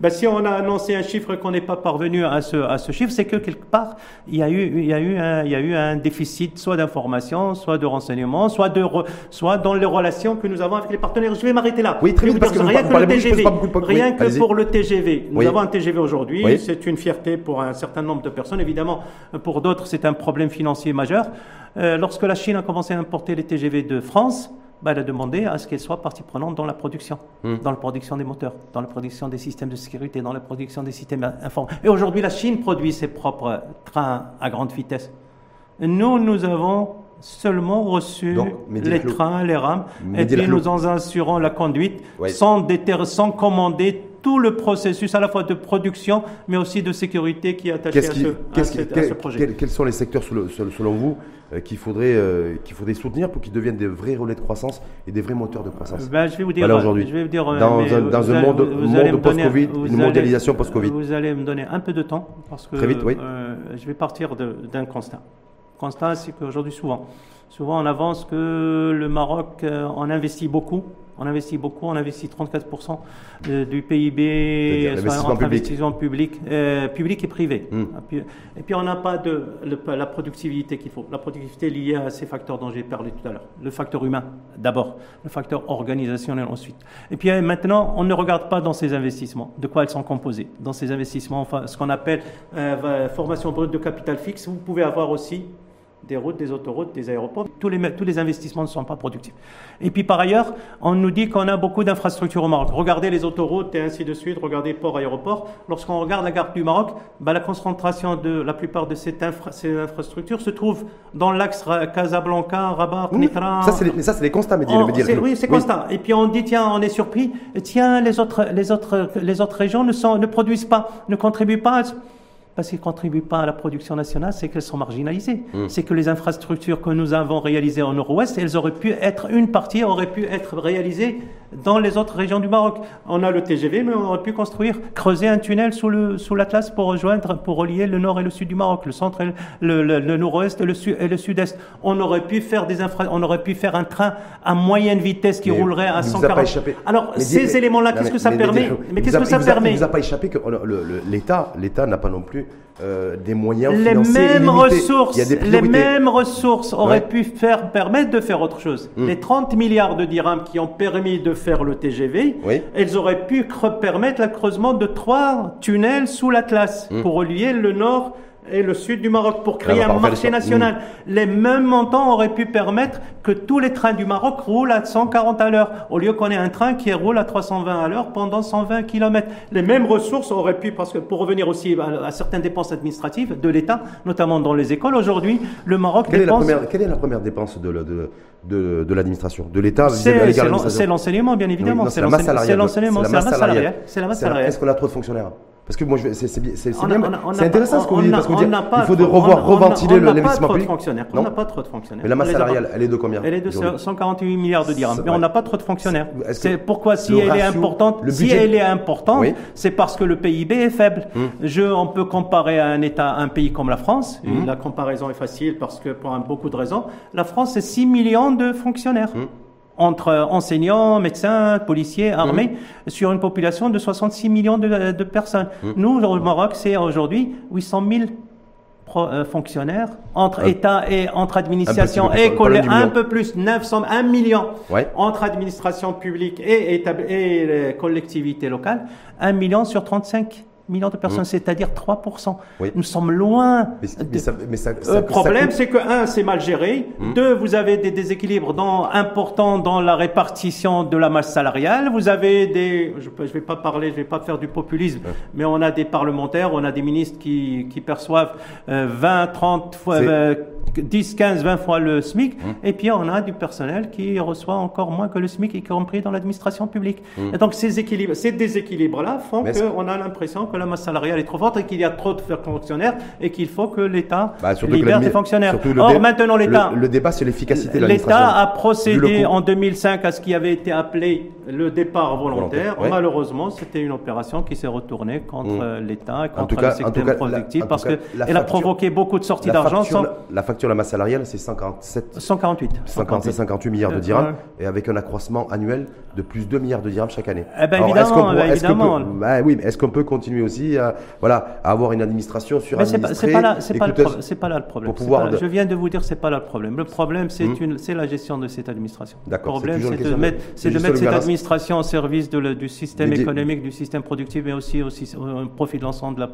Ben, si on a annoncé un chiffre qu'on n'est pas parvenu à ce, à ce chiffre, c'est que quelque part, il y a eu, il y a eu un, il y a eu un déficit soit d'information, soit de renseignement, soit de, soit dans les relations que nous avons avec les partenaires. Je vais m'arrêter là. Oui, très bien, parce que rien que le TGV, rien que pour le TGV. Nous avons un TGV aujourd'hui. C'est une fierté pour un certain nombre de personnes. Évidemment, pour d'autres, c'est un problème financier majeur. Euh, lorsque la Chine a commencé à importer les TGV de France, bah, elle a demandé à ce qu'elle soit partie prenante dans la production, hmm. dans la production des moteurs, dans la production des systèmes de sécurité, dans la production des systèmes informatiques. Et aujourd'hui, la Chine produit ses propres trains à grande vitesse. Nous, nous avons seulement reçu les trains, les rames, et puis nous en assurons la conduite sans, sans commander tout le processus à la fois de production, mais aussi de sécurité qui est attaché à, ce, projet. Quels, sont les secteurs, selon vous, qu'il faudrait, euh, qu'il faudrait soutenir pour qu'ils deviennent des vrais relais de croissance et des vrais moteurs de croissance ben, Je vais vous dire, aujourd'hui, je vais vous dire dans, un, dans un, monde, monde post-Covid, une mondialisation post-Covid. Vous allez me donner un peu de temps parce que Très vite, oui. Euh, je vais partir d'un constat. Le constat, c'est qu'aujourd'hui, souvent, souvent on avance que le Maroc en investit beaucoup on investit beaucoup, on investit 34% du PIB en investissement public, euh, public et privé. Hmm. Et puis on n'a pas de la productivité qu'il faut. La productivité liée à ces facteurs dont j'ai parlé tout à l'heure. Le facteur humain d'abord, le facteur organisationnel ensuite. Et puis euh, maintenant, on ne regarde pas dans ces investissements de quoi ils sont composés. Dans ces investissements, enfin, ce qu'on appelle euh, formation brute de capital fixe, vous pouvez avoir aussi des routes, des autoroutes, des aéroports. Tous les, tous les investissements ne sont pas productifs. Et puis par ailleurs, on nous dit qu'on a beaucoup d'infrastructures au Maroc. Regardez les autoroutes et ainsi de suite, regardez ports, aéroports. Lorsqu'on regarde la carte du Maroc, bah, la concentration de la plupart de ces infrastructures se trouve dans l'axe Casablanca, Rabat, Nitra. Ça, c'est les, ça, c'est les constats, mais oh, Oui, c'est constat. Et puis on dit, tiens, on est surpris, tiens, les autres, les autres, les autres régions ne, sont, ne produisent pas, ne contribuent pas parce qu'ils ne contribuent pas à la production nationale, c'est qu'elles sont marginalisées. Hmm. C'est que les infrastructures que nous avons réalisées en Nord-Ouest, elles auraient pu être, une partie aurait pu être réalisée dans les autres régions du Maroc. On a le TGV, mais on aurait pu construire, creuser un tunnel sous le sous l'Atlas pour rejoindre, pour relier le nord et le sud du Maroc, le centre, et le, le, nord-ouest et le sud et le sud-est. On aurait pu faire des infra, on aurait pu faire un train à moyenne vitesse qui roulerait à 140. Alors ces éléments-là, qu'est-ce que ça permet Mais qu'est-ce que ça permet Il nous a pas échappé que l'État, l'État n'a pas non plus euh, des moyens les financiers mêmes ressources, les mêmes ressources auraient pu faire permettre de faire autre chose. Hmm. Les 30 milliards de dirhams qui ont permis de faire le TGV, elles auraient pu permettre le creusement de trois tunnels sous l'Atlas hmm. pour relier le nord et le sud du Maroc pour créer un marché national. Les mêmes montants auraient pu permettre que tous les trains du Maroc roulent à 140 à l'heure, au lieu qu'on ait un train qui roule à 320 à l'heure pendant 120 km. Les mêmes ressources auraient pu, parce que pour revenir aussi à, à certaines dépenses administratives de l'État, notamment dans les écoles, aujourd'hui, le Maroc Quelle est, la dépense... première, quelle est la première dépense de, l'administration, de l'État C'est l'enseignement, bien évidemment. c'est l'enseignement, c'est salariale. l'enseignement, c'est la masse salariale. Est-ce qu'on a trop de fonctionnaires? Parce que moi, c'est bien, c'est- intéressant ce que vous on dites, n'a- parce que vous on dites, n'a pas il faut de revoir, reventiler l'investissement public. On n'a pas trop de fonctionnaires. Mais la masse salariale, elle est de combien Elle est de aujourd'hui 148 milliards de dirhams. Mais on n'a pas trop de fonctionnaires. C'est pourquoi si le elle est importante, le si budget- elle est importante, Oui. c'est parce que le PIB est faible. Hum. Je, on peut comparer à un État, un pays comme la France. Hum. La comparaison est facile parce que pour beaucoup de raisons, la France c'est 6 millions de fonctionnaires. Entre enseignants, médecins, policiers, armés, sur une population de 66 millions de, de personnes. Hum. Nous, au Maroc, c'est aujourd'hui 800 000 pro- euh, fonctionnaires entre Un- État et entre administration Un peu plus, et collège, un peu plus, 900, 1 million Ouais. entre administration publique et, et les collectivités locales, 1 million sur 35 millions de personnes, c'est-à-dire 3%. Mmh. Oui. Nous sommes loin. Mais, mais de- ça, mais ça, le problème, c'est que, un, c'est mal géré. Mmh. Deux, vous avez des déséquilibres dans, importants dans la répartition de la masse salariale. Vous avez des, je ne vais pas parler, je vais pas faire du populisme, mais on a des parlementaires, on a des ministres qui, qui perçoivent euh, 20, 30 fois, euh, 10, 15, 20 fois le SMIC. Mmh. Et puis, on a du personnel qui reçoit encore moins que le SMIC, y compris dans l'administration publique. Mmh. Et donc, ces équilibres, ces déséquilibres-là font qu'on a l'impression que la masse salariale est trop forte et qu'il y a trop de fonctionnaires et qu'il faut que l'État Bah, libère des fonctionnaires. Or, maintenant, l'État. Le, le débat, c'est l'efficacité de L'État a procédé en 2005 à ce qui avait été appelé le départ volontaire. Volontaire, ouais. Malheureusement, c'était une opération qui s'est retournée contre Mm. euh, l'État contre cas- le secteur productif parce qu'elle a provoqué beaucoup de sorties d'argent. sans- la, la facture de la masse salariale, c'est 57, 148. 57, 58 milliards de Euh, dirhams, et avec un accroissement annuel de plus de 2 milliards de dirhams chaque année. Eh ben, Alors, évidemment, est-ce qu'on pourra- est-ce qu'on peut- bah oui, mais est-ce qu'on peut continuer aussi à, voilà, à avoir une administration sur Mais c'est pas, c'est pas là, c'est pas, le écouteuse pro- c'est pas là le problème. pour C'est pouvoir pas là- de- Je viens de vous dire, c'est pas là le problème. Le problème, c'est Hmm. une, c'est la gestion de cette administration. Le D'accord, c'est problème, c'est de mettre, c'est de mettre le cette administration au service de le- du système économique, du système productif, mais aussi au, profit de l'ensemble de la,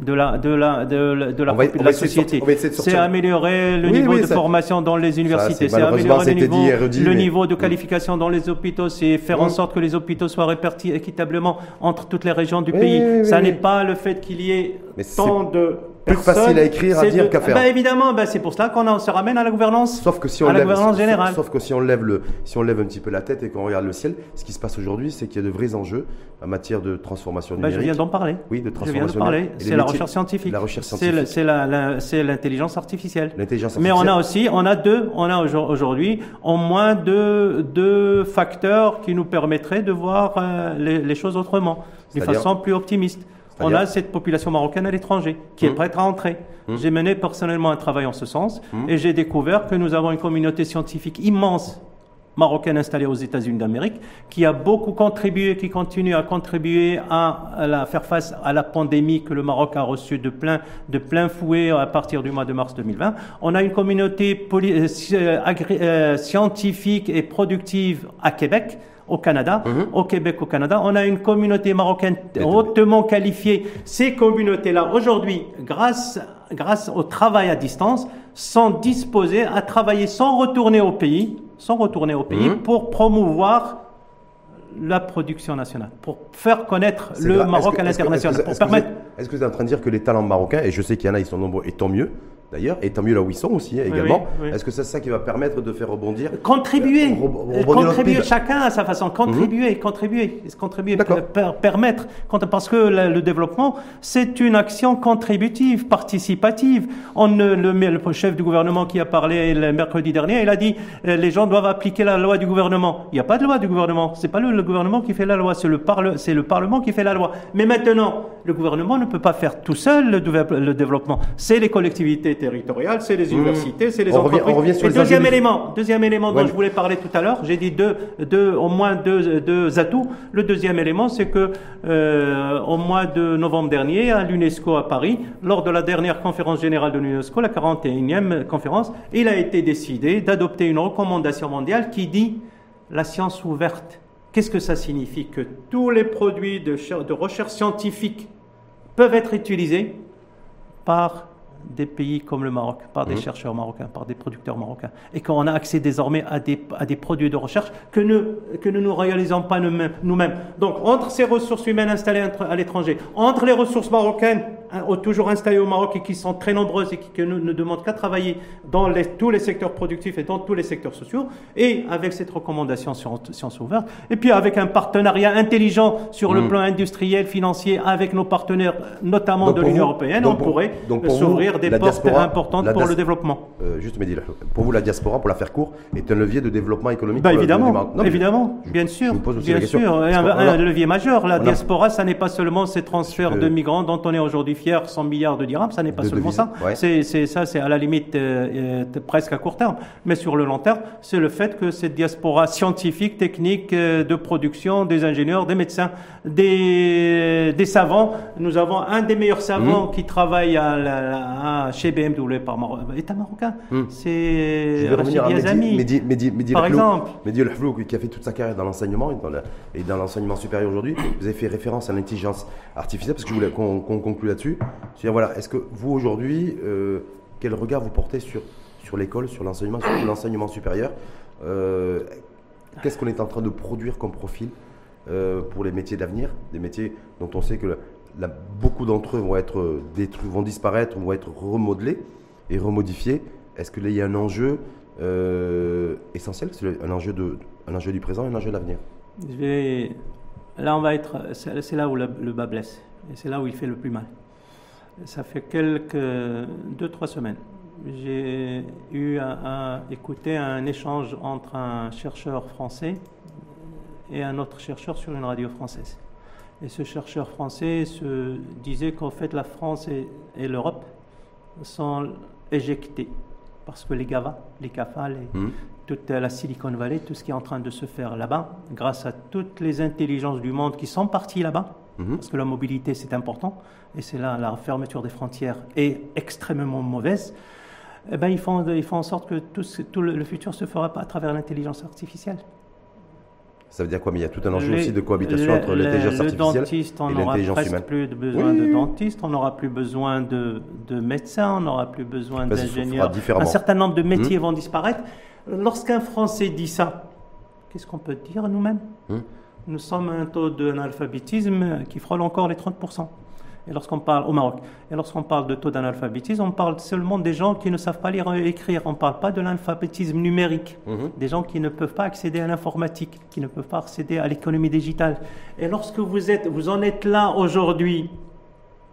de la, de la, de la, de de société. C'est améliorer le Oui, niveau oui, de ça- formation dans les universités, c'est améliorer le niveau, le mais- niveau de qualification dans les hôpitaux, c'est faire en sorte que les hôpitaux soient répartis équitablement entre toutes les régions du pays. Ça n'est pas le fait qu'il y ait Mais tant de plus facile à écrire, à dire de- qu'à faire. Ben évidemment, ben c'est pour cela qu'on se ramène à la gouvernance. Sauf que si on à la lève, gouvernance générale. sauf que si on lève le, si on lève un petit peu la tête et qu'on regarde le ciel, ce qui se passe aujourd'hui, c'est qu'il y a de vrais enjeux en matière de transformation Ben, je numérique. viens d'en parler. Oui, de Je viens de transformation parler. numérique. C'est la recherche scientifique. La recherche C'est scientifique. C'est l'intelligence artificielle. L'intelligence Mais on a artificielle. aussi, on a deux, on a aujourd- aujourd'hui au moins deux, deux facteurs qui nous permettraient de voir euh, les, les choses autrement, d'une façon plus optimiste. On a cette population marocaine à l'étranger qui est Hum. prête à entrer. Hum. J'ai mené personnellement un travail en ce sens Hum. et j'ai découvert que nous avons une communauté scientifique immense marocaine installée aux États-Unis d'Amérique, qui a beaucoup contribué, qui continue à contribuer à, à la, faire face à la pandémie que le Maroc a reçue de plein, de plein fouet à partir du mois de mars 2020. On a une communauté euh, euh, agri- euh, scientifique et productive à Québec au Canada, Mhm. au Québec, au Canada. On a une communauté marocaine hautement qualifiée. Ces communautés-là, aujourd'hui, grâce, grâce au travail à distance, sont disposées à travailler sans retourner au pays, sans retourner au pays, Mhm. pour promouvoir la production nationale, pour faire connaître le grave. Maroc à l'international, pour permettre... Est-ce que vous êtes en train de dire que les talents marocains, et je sais qu'il y en a, ils sont nombreux, et tant mieux d'ailleurs, et tant mieux là où ils sont aussi hein, également, oui, oui. est-ce que c'est ça qui va permettre de faire rebondir Contribuer, re- Euh, rebondir contribuer chacun à sa façon, contribuer, contribuer, contribuer, D'accord. per- permettre, parce que le, le développement, c'est une action contributive, participative. On le, le chef du gouvernement qui a parlé le mercredi dernier, il a dit euh, les gens doivent appliquer la loi du gouvernement. Il n'y a pas de loi du gouvernement. C'est pas le, le gouvernement qui fait la loi, c'est le, parle, le parlement qui fait la loi. Mais maintenant, le gouvernement ne peut pas faire tout seul le développement. C'est les collectivités c'est les universités, c'est les Mmh. On revient- entreprises. on revient sur Et les deuxième élément, deuxième élément dont Ouais. je voulais parler tout à l'heure, j'ai dit deux, deux, au moins deux, deux atouts. Le deuxième élément, c'est que euh, au mois de novembre dernier, à l'UNESCO à Paris, lors de la dernière conférence générale de l'UNESCO, la 41e conférence, il a été décidé d'adopter une recommandation mondiale qui dit la science ouverte. Qu'est-ce que ça signifie Que tous les produits de, de recherche scientifique peuvent être utilisés par des pays comme le Maroc, par des Mhm. chercheurs marocains, par des producteurs marocains, et qu'on a accès désormais à des, à des produits de recherche que nous que nous ne réalisons pas nous-mêmes. nous-mêmes. Donc, entre ces ressources humaines installées à l'étranger, entre les ressources marocaines, hein, toujours installées au Maroc et qui sont très nombreuses et qui que nous ne demandent qu'à travailler dans les- tous les secteurs productifs et dans tous les secteurs sociaux, et avec cette recommandation sciences ouvertes, et puis avec un partenariat intelligent sur le Mhm. plan industriel, financier, avec nos partenaires, notamment Donc de l'Union européenne, donc on pour- pourrait donc des portes diaspora- importantes pour le développement. Euh, juste Mehdi, pour vous, la diaspora, pour la faire court, est un levier de développement économique Bah pour le- évidemment, Maroc. Non, évidemment, je- bien je sûr, me pose aussi bien la sûr. Et un, a- levier majeur. La on a- diaspora, ça n'est pas seulement ces transferts Euh, de migrants dont on est aujourd'hui fier, 100 milliards de dirhams, ça n'est pas De seulement devises, ça. ouais. C'est, ça, c'est à la limite euh, euh, presque à court terme. Mais sur le long terme, c'est le fait que cette diaspora scientifique, technique, de production, des ingénieurs, des médecins, des, des savants. Nous avons un des meilleurs savants qui travaille à la- à- chez BMW par Maro- État marocain. Hmm. C'est Rachid Yazami. Mehdi, Mehdi, Mehdi Par exemple. Mehdi Lahlou, qui a fait toute sa carrière dans l'enseignement et dans l'enseignement supérieur aujourd'hui. Vous avez fait référence à l'intelligence artificielle parce que je voulais qu'on qu'on conclue là-dessus. C'est-à-dire, voilà, est-ce que vous aujourd'hui, euh, quel regard vous portez sur, sur l'école, sur l'enseignement, sur l'enseignement supérieur Euh, Qu'est-ce qu'on est en train de produire comme profil euh, pour les métiers d'avenir Des métiers dont on sait que beaucoup d'entre eux vont être détruits, vont disparaître, vont être remodelés et remodifiés. Est-ce qu'il y a un enjeu euh, essentiel? C'est un enjeu, de, un enjeu du présent et un enjeu de l'avenir? Là, on va être. C'est là où le, bas blesse. Et c'est là où il fait le plus mal. Ça fait quelques. deux, trois semaines. J'ai eu à écouter un échange entre un chercheur français et un autre chercheur sur une radio française. Et ce chercheur français se disait qu'en fait, la France et, et l'Europe sont éjectés. Parce que les GAFA, les CAFA, les, Hmm toute la Silicon Valley, tout ce qui est en train de se faire là-bas, grâce à toutes les intelligences du monde qui sont parties là-bas, Mhm. parce que la mobilité c'est important, et c'est là la fermeture des frontières est extrêmement mauvaise. Eh ben, ils, font, ils font en sorte que tout, le, le futur se fera pas à travers l'intelligence artificielle. Ça veut dire quoi Mais il y a tout un enjeu Les- aussi de cohabitation entre l'intelligence Le artificielle dentiste, on et n'aura l'intelligence humaine. plus de besoin Oui, de dentistes, on n'aura plus besoin de, de médecins, on n'aura plus besoin d'ingénieurs. Un certain nombre de métiers Hmm. vont disparaître. Lorsqu'un Français dit ça, qu'est-ce qu'on peut dire nous-mêmes? Hmm. Nous sommes à un taux d'analphabétisme qui frôle encore les 30%. Et lorsqu'on parle au Maroc, et lorsqu'on parle de taux d'analphabétisme, on parle seulement des gens qui ne savent pas lire et écrire. On ne parle pas de l'alphabétisme numérique Mhm. des gens qui ne peuvent pas accéder à l'informatique, qui ne peuvent pas accéder à l'économie digitale. Et lorsque vous, êtes, vous en êtes là aujourd'hui,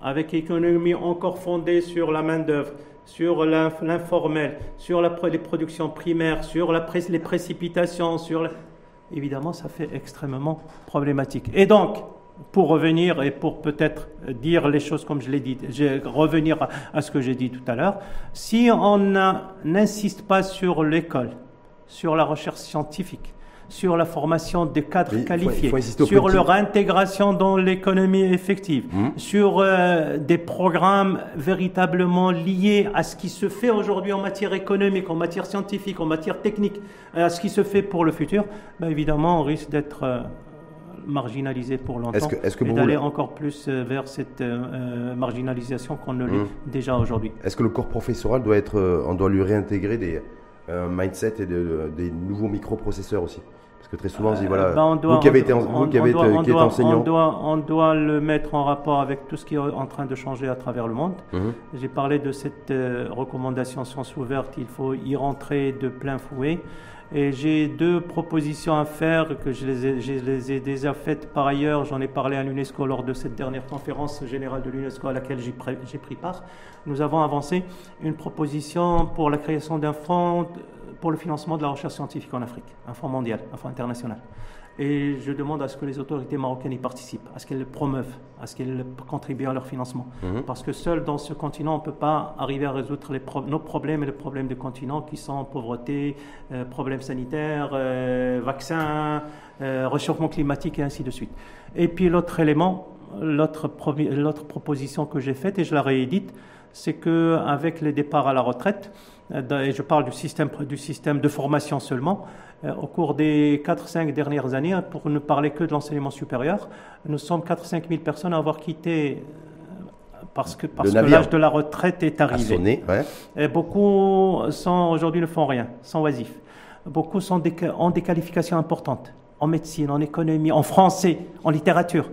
avec une économie encore fondée sur la main-d'œuvre, sur l'inf- l'informel, sur la, les productions primaires, sur la les précipitations, sur la- évidemment, ça fait extrêmement problématique. Et donc, pour revenir et pour peut-être dire les choses comme je l'ai dit, je- revenir à, ce que j'ai dit tout à l'heure, si on n'insiste pas sur l'école, sur la recherche scientifique, sur la formation des cadres faut- qualifiés, faut sur petit- leur intégration dans l'économie effective, Mhm. sur euh, des programmes véritablement liés à ce qui se fait aujourd'hui en matière économique, en matière scientifique, en matière technique, à ce qui se fait pour le futur, ben évidemment, on risque d'être euh, marginalisé pour longtemps Est-ce que- est-ce que et d'aller encore plus euh, vers cette euh, euh, marginalisation qu'on ne l'est Mhm. déjà aujourd'hui. Est-ce que le corps professoral doit être, on doit lui réintégrer des euh, mindset et de- des nouveaux microprocesseurs aussi? Parce que très souvent, on dit, voilà, Ben, on doit- vous qui avez été, vous qui on avez doit- on doit- enseignant, On doit, on doit le mettre en rapport avec tout ce qui est en train de changer à travers le monde. Mhm. J'ai parlé de cette euh, recommandation sciences ouvertes, il faut y rentrer de plein fouet. Et j'ai deux propositions à faire que je les ai, je les ai déjà faites par ailleurs. J'en ai parlé à l'UNESCO lors de cette dernière conférence générale de l'UNESCO à laquelle j'ai pris, part. Nous avons avancé une proposition pour la création d'un fonds pour le financement de la recherche scientifique en Afrique, un fonds mondial, un fonds international. Et je demande à ce que les autorités marocaines y participent, à ce qu'elles le promeuvent, à ce qu'elles contribuent à leur financement. Mhm. Parce que seul dans ce continent, on ne peut pas arriver à résoudre les pro- nos problèmes et les problèmes du continent qui sont pauvreté, euh, problèmes sanitaires, euh, vaccins, euh, réchauffement climatique et ainsi de suite. Et puis l'autre élément, l'autre proposition que j'ai faite et je la réédite, c'est que avec les départs à la retraite, euh, et je parle du système, du système de formation seulement, euh, au cours des 4-5 dernières années, hein, pour ne parler que de l'enseignement supérieur, nous sommes 4-5 000 personnes à avoir quitté euh, parce que, parce que l'âge de la retraite est arrivé. ouais. Et beaucoup sont aujourd'hui ne font rien, sont oisifs. Beaucoup sont des, ont des qualifications importantes en médecine, en économie, en français, en littérature.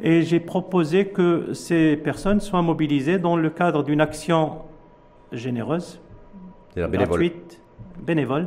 Et j'ai proposé que ces personnes soient mobilisées dans le cadre d'une action généreuse, bénévole. gratuite, bénévole,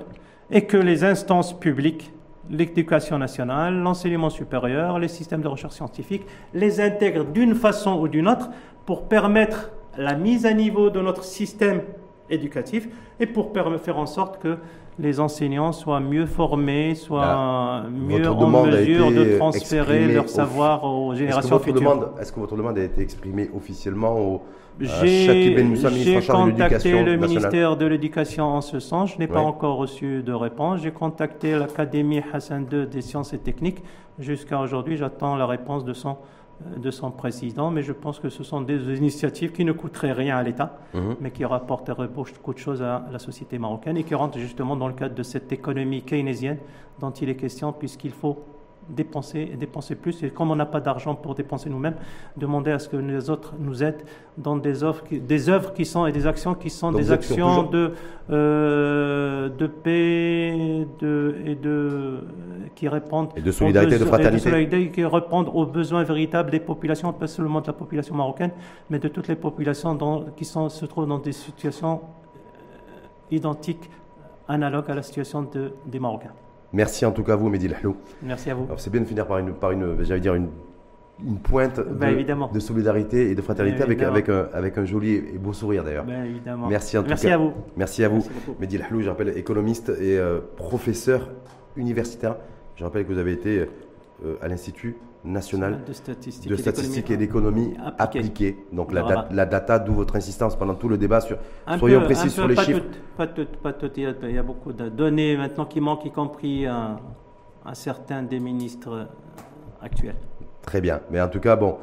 et que les instances publiques, l'éducation nationale, l'enseignement supérieur, les systèmes de recherche scientifique, les intègrent d'une façon ou d'une autre pour permettre la mise à niveau de notre système éducatif et pour faire en sorte que les enseignants soient mieux formés, soient mieux en mesure de transférer leur savoir aux générations futures. est-ce que votre demande a été exprimée officiellement au J'ai Ben j'ai contacté le ministère de l'Éducation en ce sens. Je n'ai pas encore reçu de réponse. J'ai contacté l'Académie Hassan II des sciences et techniques. Jusqu'à aujourd'hui, j'attends la réponse de son, de son président. Mais je pense que ce sont des initiatives qui ne coûteraient rien à l'État, Mhm. mais qui rapporteraient beaucoup de choses à la société marocaine et qui rentrent justement dans le cadre de cette économie keynésienne dont il est question, puisqu'il faut dépenser et dépenser plus. Et comme on n'a pas d'argent pour dépenser nous-mêmes, demander à ce que les autres nous aident dans des œuvres qui, des œuvres qui sont et des actions qui sont Donc des actions de, euh, de paix de, et de, qui répondent Et de aux solidarité, de besoins- et fraternité. solidarité qui répondent aux besoins véritables des populations, pas seulement de la population marocaine, mais de toutes les populations dans- qui sont, se trouvent dans des situations euh, identiques, analogues à la situation de- des Marocains. Merci en tout cas à vous, Mehdi Lahlou. Merci à vous. Alors, C'est bien de finir par une, par une j'allais dire une, une pointe Ben, de, évidemment. de solidarité et de fraternité Ben, avec, avec, un, avec un joli et beau sourire d'ailleurs. Ben, évidemment. Merci en tout Merci cas. à vous. Merci à vous. Merci. Mehdi Lahlou, je rappelle, économiste et euh, professeur universitaire. Je rappelle que vous avez été euh, à l'Institut national de statistiques, de et statistiques et d'économie Appliquée. appliquée. Donc la, Rabat. da- la data, d'où votre insistance pendant tout le débat sur. Un soyons peu- précis un sur peu, les pas chiffres. Pas toutes, pas toutes. Il y, a, beaucoup de données maintenant qui manquent, y compris un, un certain des ministres actuels. Très bien. Mais en tout cas, bon,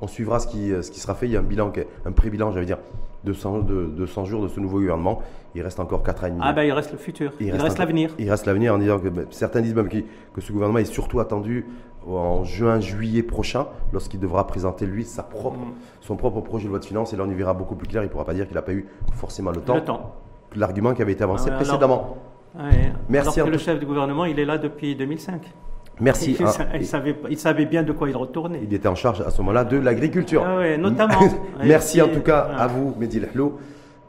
on suivra ce qui, ce qui sera fait. Il y a un bilan, un pré-bilan, j'allais dire, de 100, de, de 100 jours de ce nouveau gouvernement. Il reste encore 4 ans et demi. Ah ben il reste le futur, il, reste, l'avenir. Il reste l'avenir en disant que ben, certains disent même que ce gouvernement est surtout attendu en juin-juillet prochain, lorsqu'il devra présenter lui sa propre, Mm. son propre projet de loi de finances. Et là, on y verra beaucoup plus clair. Il ne pourra pas dire qu'il n'a pas eu forcément le temps. Le temps. L'argument qui avait été avancé Ah alors- précédemment. Ouais. Merci Alors que le chef du gouvernement, il est là depuis 2005. Merci. Il, sa- il savait, il savait bien de quoi il retournait. Il était en charge à ce moment-là de l'agriculture. Ah ouais, notamment. Merci Et en tout cas à vous, Mehdi Lahlou,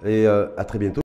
et euh, à très bientôt.